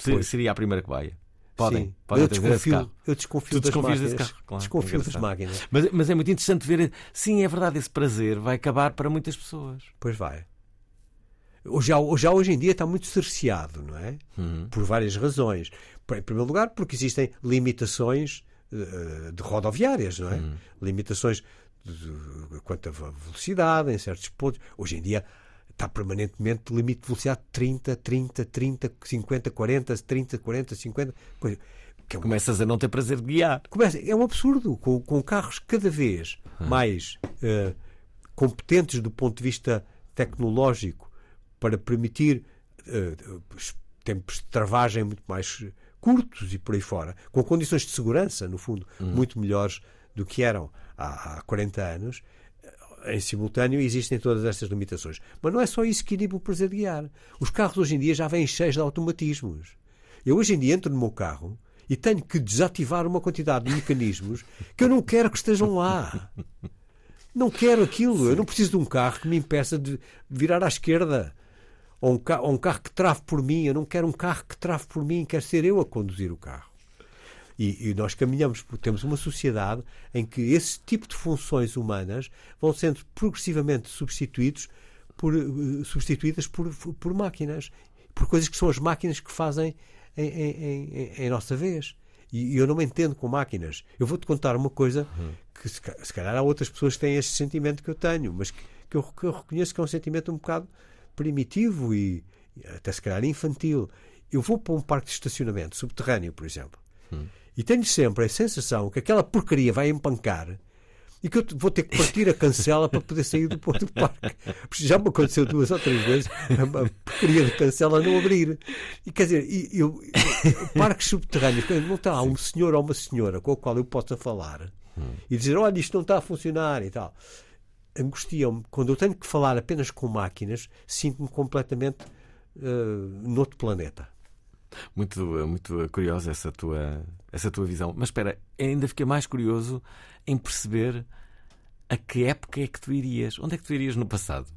Pois. Seria a primeira cobaia. Podem, Sim. podem eu desconfio, eu desconfio das máquinas. Carro, claro, desconfio é das máquinas. Mas, mas é muito interessante ver. Sim, é verdade, esse prazer vai acabar para muitas pessoas. Pois vai. Já, já hoje em dia está muito cerceado, não é? Uhum. Por várias razões. Em primeiro lugar, porque existem limitações uh, de rodoviárias, não é? Uhum. Limitações de, de, quanto a velocidade em certos pontos. Hoje em dia está permanentemente limite de velocidade 30, 30, 30, 50, 40, 30, 40, 50. Coisa, é um... Começas a não ter prazer de guiar. Começa, é um absurdo, com, com carros cada vez Uhum. mais uh, competentes do ponto de vista tecnológico para permitir uh, tempos de travagem muito mais curtos e por aí fora, com condições de segurança, no fundo, Uhum. muito melhores do que eram há, há 40 anos, em simultâneo existem todas estas limitações. Mas não é só isso que inibe o prazer de guiar. Os carros hoje em dia já vêm cheios de automatismos. Eu hoje em dia entro no meu carro e tenho que desativar uma quantidade de mecanismos que eu não quero que estejam lá. Não quero aquilo. Eu não preciso de um carro que me impeça de virar à esquerda. Ou um, carro, ou um carro que trave por mim. Eu não quero um carro que trave por mim. Quero ser eu a conduzir o carro. E, e, nós caminhamos, temos uma sociedade em que esse tipo de funções humanas vão sendo progressivamente substituídos por, uh, substituídas por, por máquinas. Por coisas que são as máquinas que fazem em, em, em, em nossa vez. E, e eu não me entendo com máquinas. Eu vou-te contar uma coisa Uhum. que se, se, calhar há outras pessoas que têm este sentimento que eu tenho, mas que, que, eu, que eu reconheço que é um sentimento um bocado primitivo e até se calhar infantil. Eu vou para um parque de estacionamento subterrâneo, por exemplo, Hum. E tenho sempre a sensação que aquela porcaria vai empancar e que eu vou ter que partir a cancela para poder sair do, do parque. Porque já me aconteceu duas ou três vezes a, porcaria de cancela não abrir. E quer dizer, eu, eu, parques subterrâneos, não está um senhor ou uma senhora com a qual eu possa falar Hum. e dizer: Olha, isto não está a funcionar e tal. Angustia-me. Quando eu tenho que falar apenas com máquinas, sinto-me completamente uh, noutro planeta. Muito, muito curiosa essa tua, essa tua visão. Mas espera, ainda fiquei mais curioso em perceber a que época é que tu irias. Onde é que tu irias no passado?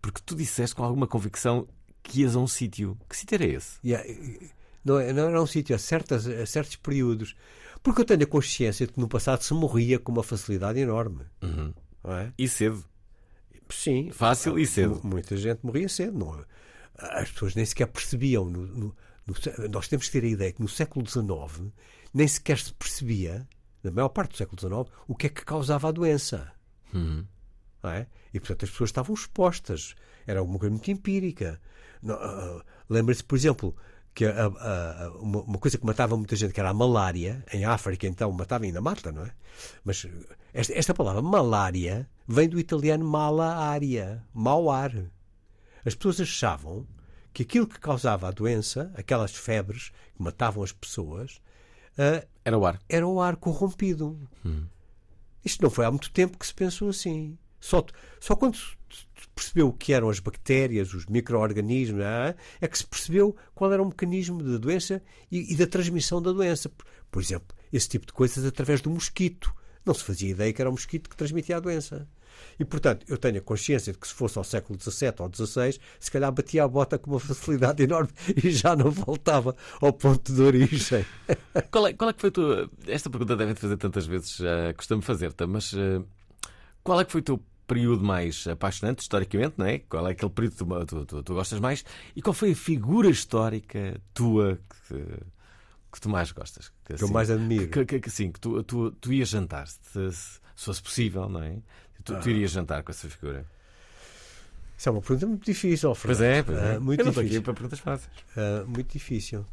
Porque tu disseste com alguma convicção que ias a um sítio. Que sítio era esse? Yeah. Não, não era um sítio a, certas, a certos períodos. Porque eu tenho a consciência de que no passado se morria com uma facilidade enorme. Uhum. É? E cedo. Sim. Fácil e cedo. Muita gente morria cedo. Não. As pessoas nem sequer percebiam. No, no, no, nós temos que ter a ideia que no século XIX nem sequer se percebia, na maior parte do século XIX, o que é que causava a doença. Uhum. É? E portanto as pessoas estavam expostas. Era uma coisa muito empírica. Uh, Lembra-se, por exemplo, que a, a, a, uma, uma, coisa que matava muita gente, que era a malária, em África, então matava ainda mata, não é? Mas esta, esta palavra malária vem do italiano mala aria, mau ar. As pessoas achavam que aquilo que causava a doença, aquelas febres que matavam as pessoas, uh, era o ar. Era o ar corrompido. Hum. Isto não foi há muito tempo que se pensou assim. Só, só quando se percebeu o que eram as bactérias, os micro-organismos, é? é que se percebeu qual era o mecanismo da doença e, e, da transmissão da doença. Por exemplo, esse tipo de coisas através do mosquito. Não se fazia ideia que era o mosquito que transmitia a doença. E, portanto, eu tenho a consciência de que se fosse ao século XVII ou XVI, se calhar batia a bota com uma facilidade enorme e já não voltava ao ponto de origem. Qual é, qual é que foi a tua... Esta pergunta devem-te fazer tantas vezes, uh, costumo fazer-te, mas uh, qual é que foi o teu período mais apaixonante, historicamente, não é? Qual é aquele período que tu, tu, tu, tu gostas mais? E qual foi a figura histórica tua que, que tu mais gostas? Que, assim, eu mais admiro. Que, que, que, sim, que tu, tu, tu ias jantar, se, se, se fosse possível, não é? Tu, tu irias jantar com essa figura? Isso é uma pergunta muito difícil, Pois é, pois é. Uh, muito eu difícil. não estou aqui para perguntas fáceis. Uh, muito difícil.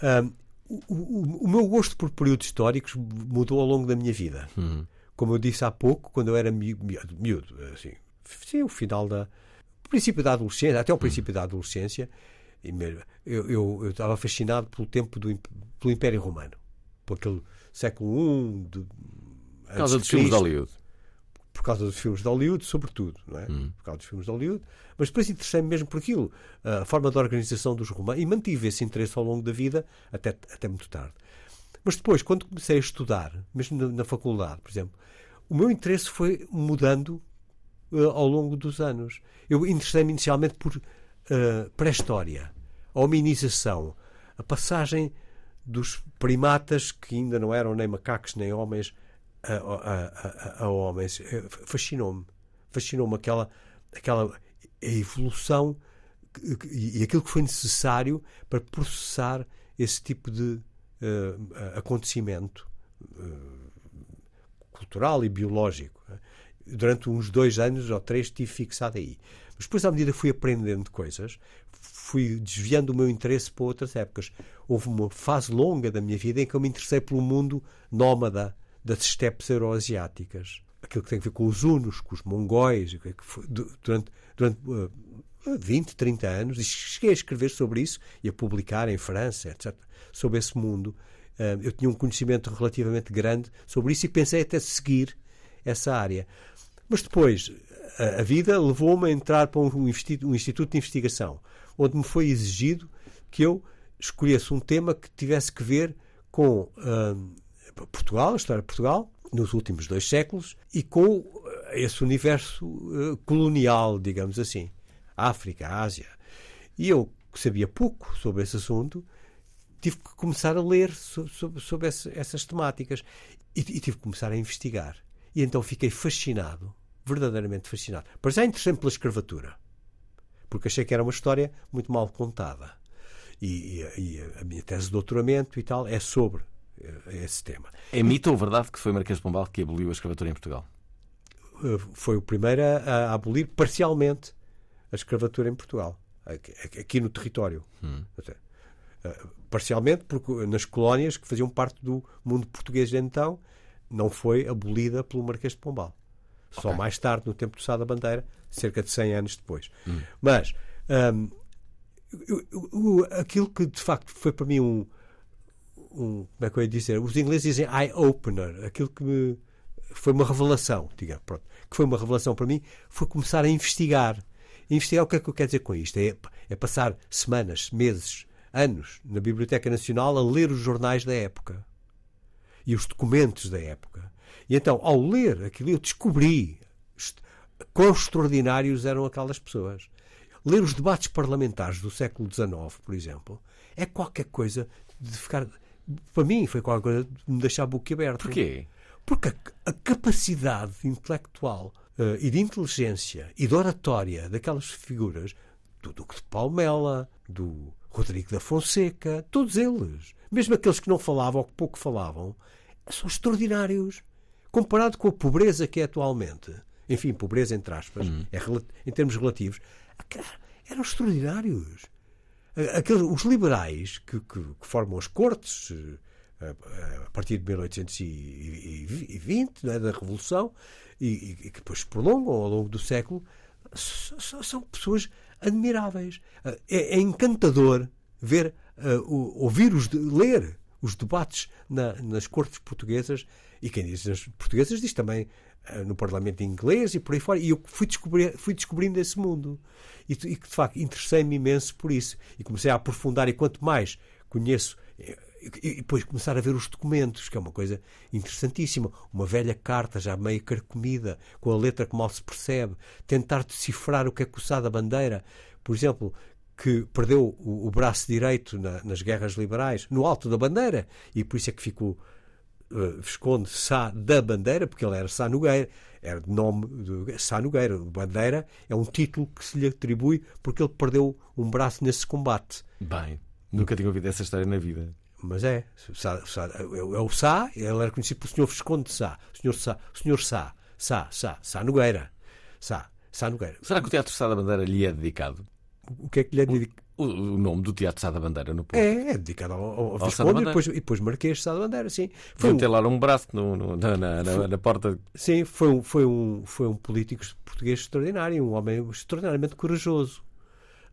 Uh, o, o, o meu gosto por períodos históricos mudou ao longo da minha vida. Como eu disse há pouco, quando eu era miúdo, miúdo, assim, sim, o final da. o princípio da adolescência, até o princípio da adolescência, eu, eu, eu estava fascinado pelo tempo do pelo Império Romano, por aquele século I, de, Por causa dos filmes de Hollywood. Por causa dos filmes de Hollywood, sobretudo, não é? Por causa dos filmes de Hollywood, mas depois interessei-me mesmo por aquilo, a forma de organização dos romanos, e mantive esse interesse ao longo da vida, até, até muito tarde. Mas depois, quando comecei a estudar, mesmo na, na faculdade, por exemplo, o meu interesse foi mudando eh, ao longo dos anos. Eu interessei-me inicialmente por eh, pré-história, a hominização, a passagem dos primatas que ainda não eram nem macacos nem homens a, a- a- a homens. Eh, Fascinou-me. Fascinou-me aquela, aquela evolução e aquilo que foi necessário para processar esse tipo de eh, acontecimento eh, cultural e biológico. né? Durante uns dois anos ou três estive fixado aí. Mas depois, à medida que fui aprendendo coisas, fui desviando o meu interesse para outras épocas. Houve uma fase longa da minha vida em que eu me interessei pelo mundo nómada das estepes euroasiáticas. Aquilo que tem a ver com os hunos, com os mongóis, é que foi- du- durante, durante eh, 20, 30 anos, e cheguei a escrever sobre isso e a publicar em França, etc., sobre esse mundo. Eh, Eu tinha um conhecimento relativamente grande sobre isso e pensei até seguir essa área. Mas depois, a, a vida levou-me a entrar para um, instituto de investigação, onde me foi exigido que eu escolhesse um tema que tivesse que ver com Portugal, a história de Portugal, nos últimos dois séculos, e com eh, esse universo eh, colonial, digamos assim. África, Ásia. E eu, que sabia pouco sobre esse assunto, tive que começar a ler so- sobre, sobre esse- essas temáticas e, e tive que começar a investigar. E então fiquei fascinado, verdadeiramente fascinado. Para já interessei-me pela escravatura, porque achei que era uma história muito mal contada. E, e- e a minha tese de doutoramento e tal é sobre esse tema. É mito ou verdade que foi Marquês de Pombal que aboliu a escravatura em Portugal? Eh, Foi o primeiro a, a abolir parcialmente a escravatura em Portugal, aqui, no território. Até. Eh, Parcialmente, porque nas colónias que faziam parte do mundo português de então, não foi abolida pelo Marquês de Pombal. Só mais tarde, no tempo do Sá da Bandeira, cerca de 100 anos depois. Mas hum, eu- eu- eu- aquilo que de facto foi para mim um, um- como é que eu ia dizer? Os ingleses dizem eye-opener, aquilo que me foi uma revelação, diga, pronto, que foi uma revelação para mim, foi começar a investigar. Investigar o que é que eu quero dizer com isto? É, é passar semanas, meses, anos na Biblioteca Nacional a ler os jornais da época e os documentos da época. E então, ao ler aquilo, eu descobri quão extraordinários eram aquelas pessoas. Ler os debates parlamentares do século XIX, por exemplo, é qualquer coisa de ficar. Para mim, foi qualquer coisa de me deixar boquiaberto. Porquê? Porque a, a capacidade intelectual eh, e de inteligência e de oratória daquelas figuras, do Duque de Palmela, do Rodrigo da Fonseca, todos eles, mesmo aqueles que não falavam ou que pouco falavam, são extraordinários. Comparado com a pobreza que é atualmente, enfim, pobreza entre aspas, é rela- em termos relativos, eram extraordinários. Aqueles, os liberais que, que- que formam as cortes eh, a, a partir de 1820, não é, da Revolução, e, e que depois se prolongam ao longo do século, são pessoas admiráveis. Eh, É, é encantador ver, eh, o- ouvir, os, ler os debates na- nas cortes portuguesas, e quem diz nas portuguesas diz também eh, no Parlamento inglês e por aí fora. E eu fui, descobrir, fui descobrindo esse mundo. E, e de facto, interessei-me imenso por isso. E comecei a aprofundar. E quanto mais conheço. eh, E, depois começar a ver os documentos, que é uma coisa interessantíssima. Uma velha carta, já meio carcomida, com a letra que mal se percebe. Tentar decifrar o que é que o Sá da Bandeira, por exemplo, que perdeu o, o braço direito na- nas guerras liberais, no alto da bandeira, e por isso é que ficou eh, Visconde Sá da Bandeira, porque ele era Sá Nogueira, era de nome de Sá Nogueira. Bandeira é um título que se lhe atribui porque ele perdeu um braço nesse combate. Bem, nunca tinha ouvido essa história na vida. Mas é, Sá, Sá- é, é o Sá, ele era conhecido pelo Senhor Visconde de Sá, Senhor Sá, Senhor Sá, Sá, Sá, Sá Nogueira, Sá, Sá Nogueira. Será que o Teatro Sá da Bandeira lhe é dedicado? O que é que lhe é dedicado? O, o nome do Teatro Sá da Bandeira no Porto. É, é dedicado ao, ao, Ao Visconde e depois, e depois Marquês de Sá da Bandeira, sim. Foi um- ter lá um braço no- no- na, na- na- na porta. Sim, foi um, foi um, foi um político português extraordinário, um homem extraordinariamente corajoso.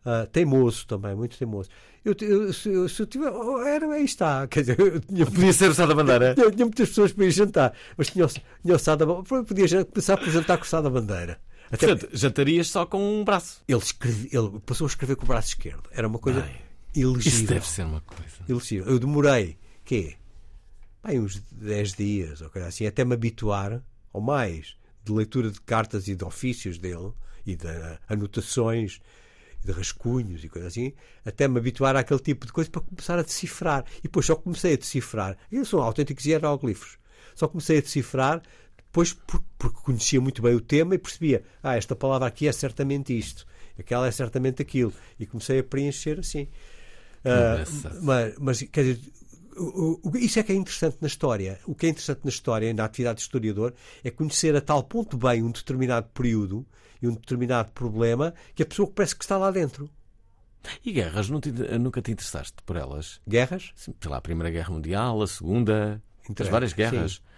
Ah, teimoso também, muito teimoso. Eu, eu- se, eu, se eu tiver. oh, Era, aí está. Quer dizer, eu tinha, Podia ser o Sá da Bandeira. tinha, tinha muitas pessoas para ir jantar, mas tinha, o- tinha o Sá da Bandeira. Podia começar por jantar com o Sá da Bandeira. Até Portanto, jantarias só com um braço. ele, escreve- ele passou a escrever com o braço esquerdo. Era uma coisa Ai, elegível. Isso deve ser uma coisa. elegível. Eu demorei, quê? Bem, uns 10 dias, ou coisa assim, até me habituar, ou mais, de leitura de cartas e de ofícios dele, e de anotações, e de rascunhos e coisas assim, até me habituar àquele tipo de coisa para começar a decifrar. E depois só comecei a decifrar. Eles são autênticos hieróglifos. Só comecei a decifrar por- porque conhecia muito bem o tema e percebia, ah, esta palavra aqui é certamente isto, aquela é certamente aquilo. E comecei a preencher assim. Ah, Engraçado. mas, mas, quer dizer, o- o- isso é que é interessante na história. O que é interessante na história e na atividade de historiador é conhecer a tal ponto bem um determinado período e um determinado problema que a pessoa parece que está lá dentro. E guerras, te- nunca te interessaste por elas? Guerras? Sim, Sei lá, a Primeira Guerra Mundial, a Segunda, as várias guerras. Sim,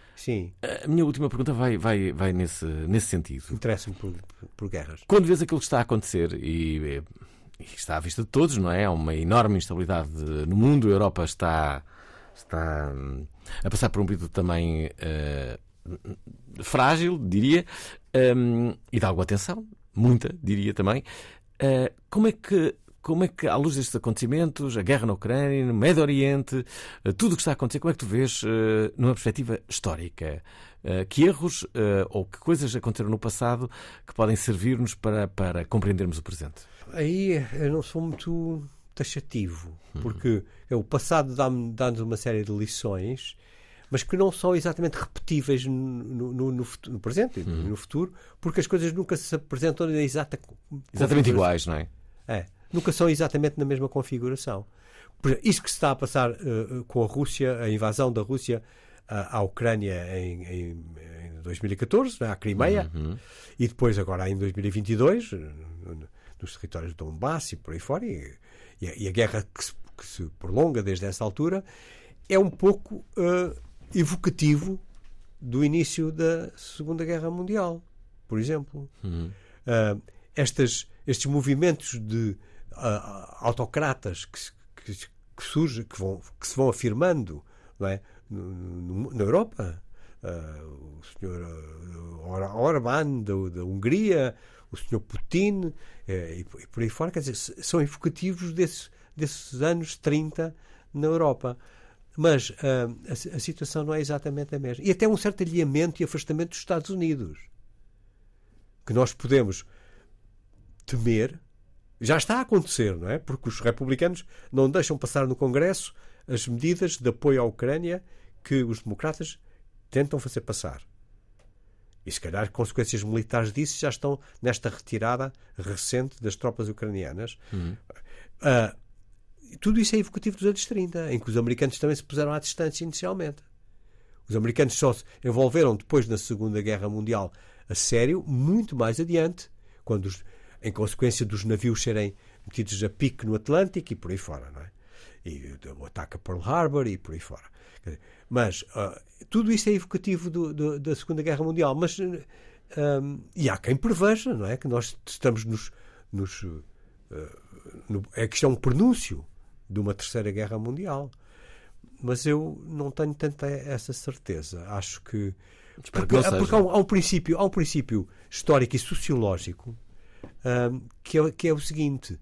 A minha última pergunta vai, vai, vai nesse, nesse sentido. sim interessa-me por, por guerras. Quando vês aquilo que está a acontecer e, e está à vista de todos, não é? Há uma enorme instabilidade no mundo. A Europa está, está a passar por um período também eh, frágil, diria, hum, e de alguma atenção, muita, diria também. Eh, como é que como é que, à luz destes acontecimentos, a guerra na Ucrânia, no Médio Oriente, eh, tudo o que está a acontecer, como é que tu vês eh, numa perspectiva histórica? Eh, Que erros ou que coisas aconteceram no passado que podem servir-nos para, para compreendermos o presente? Aí eu não sou muito taxativo, porque é, o passado dá-nos uma série de lições, mas que não são exatamente repetíveis no, no- no- no presente e no futuro, porque as coisas nunca se apresentam exata Exatamente iguais, não é? É, nunca são exatamente na mesma configuração. Isso que se está a passar eh, com a Rússia, a invasão da Rússia ah, à Ucrânia em, em, em 2014, né, à Crimeia, e depois agora em 2022, eh, no- nos territórios de Donbass e por aí fora, e, e a, e a guerra que se, que se prolonga desde essa altura, é um pouco eh, evocativo do início da Segunda Guerra Mundial, por exemplo. Ah, estas, estes movimentos de ah, autocratas que, que, que surgem, que, vão, que se vão afirmando não é? Na Europa. Ah, o senhor ah, Or- Orbán da, da Hungria, o senhor Putin eh, e, por- e por aí fora, quer dizer, são evocativos desses, desses anos 30 na Europa. Mas ah, a, a situação não é exatamente a mesma. E até um certo alinhamento e afastamento dos Estados Unidos. Que nós podemos temer, já está a acontecer, não é? Porque os republicanos não deixam passar no Congresso as medidas de apoio à Ucrânia que os democratas tentam fazer passar. E se calhar consequências militares disso já estão nesta retirada recente das tropas ucranianas. Ah, tudo isso é evocativo dos anos 30, em que os americanos também se puseram à distância inicialmente. Os americanos só se envolveram depois na Segunda Guerra Mundial a sério, muito mais adiante, quando os- em consequência dos navios serem metidos a pique no Atlântico e por aí fora, não é? E o ataque a Pearl Harbor e por aí fora. Mas ah, tudo isso é evocativo do- do- da Segunda Guerra Mundial. Mas ah, e há quem preveja, não é? Que nós estamos nos. nos ah, no, é que isto é um prenúncio de uma Terceira Guerra Mundial. Mas eu não tenho tanta essa certeza. Acho que. Porque, porque há, um, há um princípio, há um princípio histórico e sociológico que, é, que é o seguinte: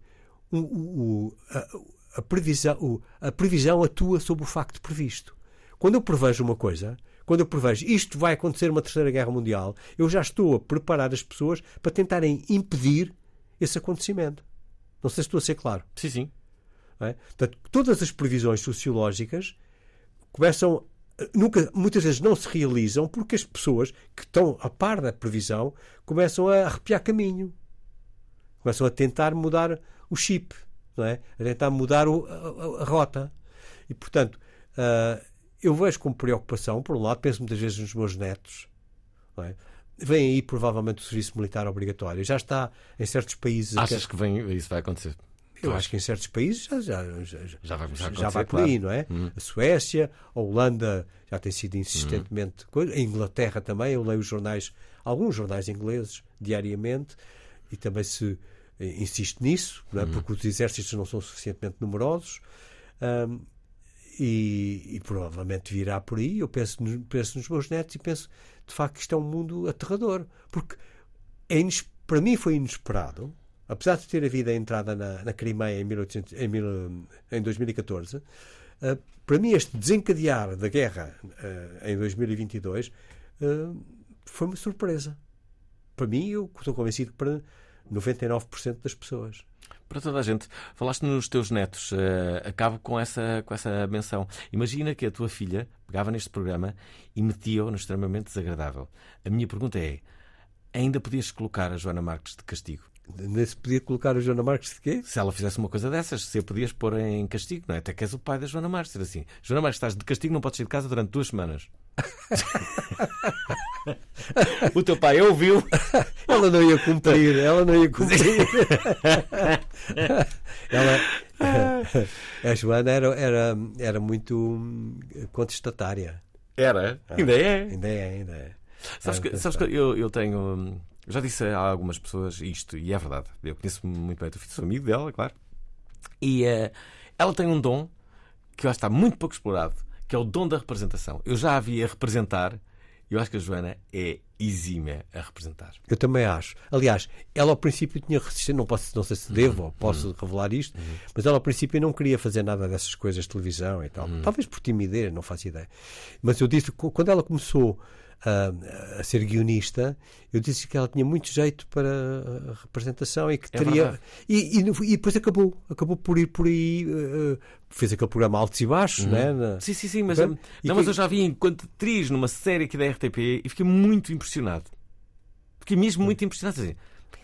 o- o- a, a previsão, o- a previsão atua sobre o facto previsto. Quando eu prevejo uma coisa, quando eu prevejo isto vai acontecer uma terceira guerra mundial, eu já estou a preparar as pessoas para tentarem impedir esse acontecimento. Não sei se estou a ser claro. Sim, sim. é? Portanto, todas as previsões sociológicas começam nunca muitas vezes não se realizam porque as pessoas que estão a par da previsão começam a arrepiar caminho começam a tentar mudar o chip não é a tentar mudar o- a, a- rota e portanto ah, eu vejo com preocupação por um lado penso muitas vezes nos meus netos não é? vem aí provavelmente o serviço militar obrigatório já está em certos países Achas que vem, isso vai acontecer? Eu acho que em certos países já, já, já, Já vai começar a já vai por aí, claro. Não é? A Suécia, a Holanda já tem sido insistentemente. coisa. A Inglaterra também, eu leio os jornais, alguns jornais ingleses, diariamente, e também se eh, insiste nisso, é? porque os exércitos não são suficientemente numerosos. Ahm, e, e provavelmente virá por aí. Eu penso, penso nos meus netos e penso de facto que isto é um mundo aterrador, porque é para mim foi inesperado, apesar de ter havido a entrada na, na Crimeia em, 1800 em, mil- em 2014. ah, para mim, este desencadear da guerra ah, em 2022 ah, foi uma surpresa. Para mim, eu estou convencido que para 99% das pessoas. Para toda a gente, falaste nos teus netos, eh, acabo com essa, com essa menção. Imagina que a tua filha pegava neste programa e metia-o no extremamente desagradável. A minha pergunta é: ainda podias colocar a Joana Marques de castigo? Nesse podia colocar a Joana Marques de quê? Se ela fizesse uma coisa dessas, se a podias pôr em castigo, não é? Até que és o pai da Joana Marques, ser assim: Joana Marques, estás de castigo, não podes sair de casa durante duas semanas. o teu pai ouviu. Ela não ia cumprir, ela não ia cumprir. ela, a Joana era, era, era muito hum, contestatária. Era? Ainda é? Ainda é, ainda é. Sabes que, sabes que eu, eu tenho. hum, Já disse a algumas pessoas isto, e é verdade. Eu conheço muito bem o teu filho, sou amigo dela, claro. E eh, ela tem um dom que eu acho que está muito pouco explorado, que é o dom da representação. Eu já a vi a representar, eu acho que a Joana é exímia a representar. Eu também acho. Aliás, ela ao princípio tinha resistência, não, posso, não sei se devo Uhum. ou posso revelar isto, mas ela ao princípio não queria fazer nada dessas coisas de televisão e Uhum. tal. Talvez por timidez, não faço ideia. Mas eu disse, quando ela começou a, a ser guionista, eu disse que ela tinha muito jeito para a representação e que É teria. E, e, e depois acabou. Acabou por ir por aí. eh, fez aquele programa Altos e Baixos, né? Na- Sim, sim, sim, mas, Bem, hum, e não, que- mas eu já vi enquanto atriz numa série aqui da RTP e fiquei muito impressionado. Fiquei mesmo muito impressionado. Assim,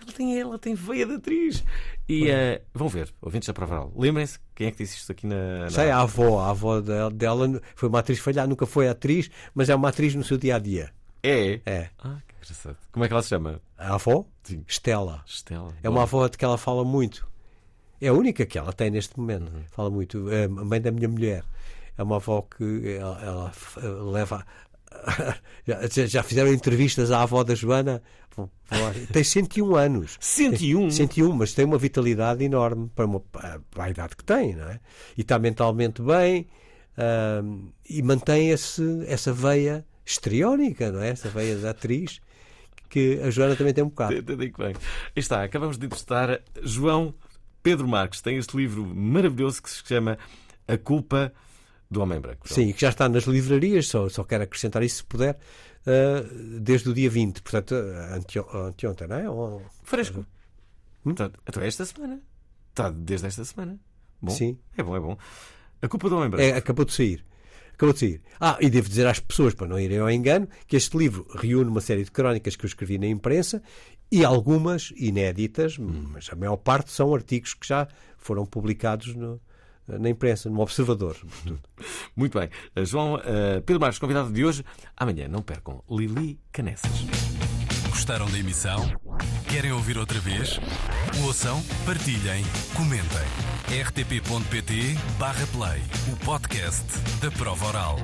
ela tem, ela tem veia de atriz. E eh, vão ver, ouvintes da Provaral. Lembrem-se quem é que disse isto aqui na. na- Sei, a avó, a avó dela, foi uma atriz falhada, nunca foi atriz, mas é uma atriz no seu dia a dia. É? É. Ah, que engraçado. Como é que ela se chama? A avó? Sim. Estela. Estela. É uma avó de que ela fala muito. É a única que ela tem neste momento. Uhum. Fala muito. É a mãe da minha mulher. É uma avó que ela, ela f- leva. Já, já fizeram entrevistas à avó da Joana. Lá. Tem 101 anos. 101? Tem 101, mas tem uma vitalidade enorme para, uma, para a idade que tem, não é? E está mentalmente bem ahm, e mantém esse, essa veia histriónica, não é? Essa veia da atriz que a Joana também tem um bocado. Bem. Está, acabamos de entrevistar João Pedro Marques. Tem este livro maravilhoso que se chama A Culpa do Homem Branco. João. Sim, que já está nas livrarias, só, só quero acrescentar isso se puder, ah, desde o dia 20, portanto, ante, anteontem, não é? Ou- Fresco. Então, então é esta semana. Está desde esta semana. Bom, Sim. É bom, é bom. A Culpa do Homem Branco. É, acabou de sair. Acabou de sair. Ah, e devo dizer às pessoas, para não irem ao engano, que este livro reúne uma série de crónicas que eu escrevi na imprensa e algumas inéditas, mas a maior parte são artigos que já foram publicados no- na imprensa, no Observador. Muito bem. Uh, João uh, Pedro Marques, convidado de hoje. Amanhã, não percam, Lili Canessas. Gostaram da emissão? Querem ouvir outra vez? Ouçam, partilhem, comentem. rtp.pt/play o podcast da prova oral.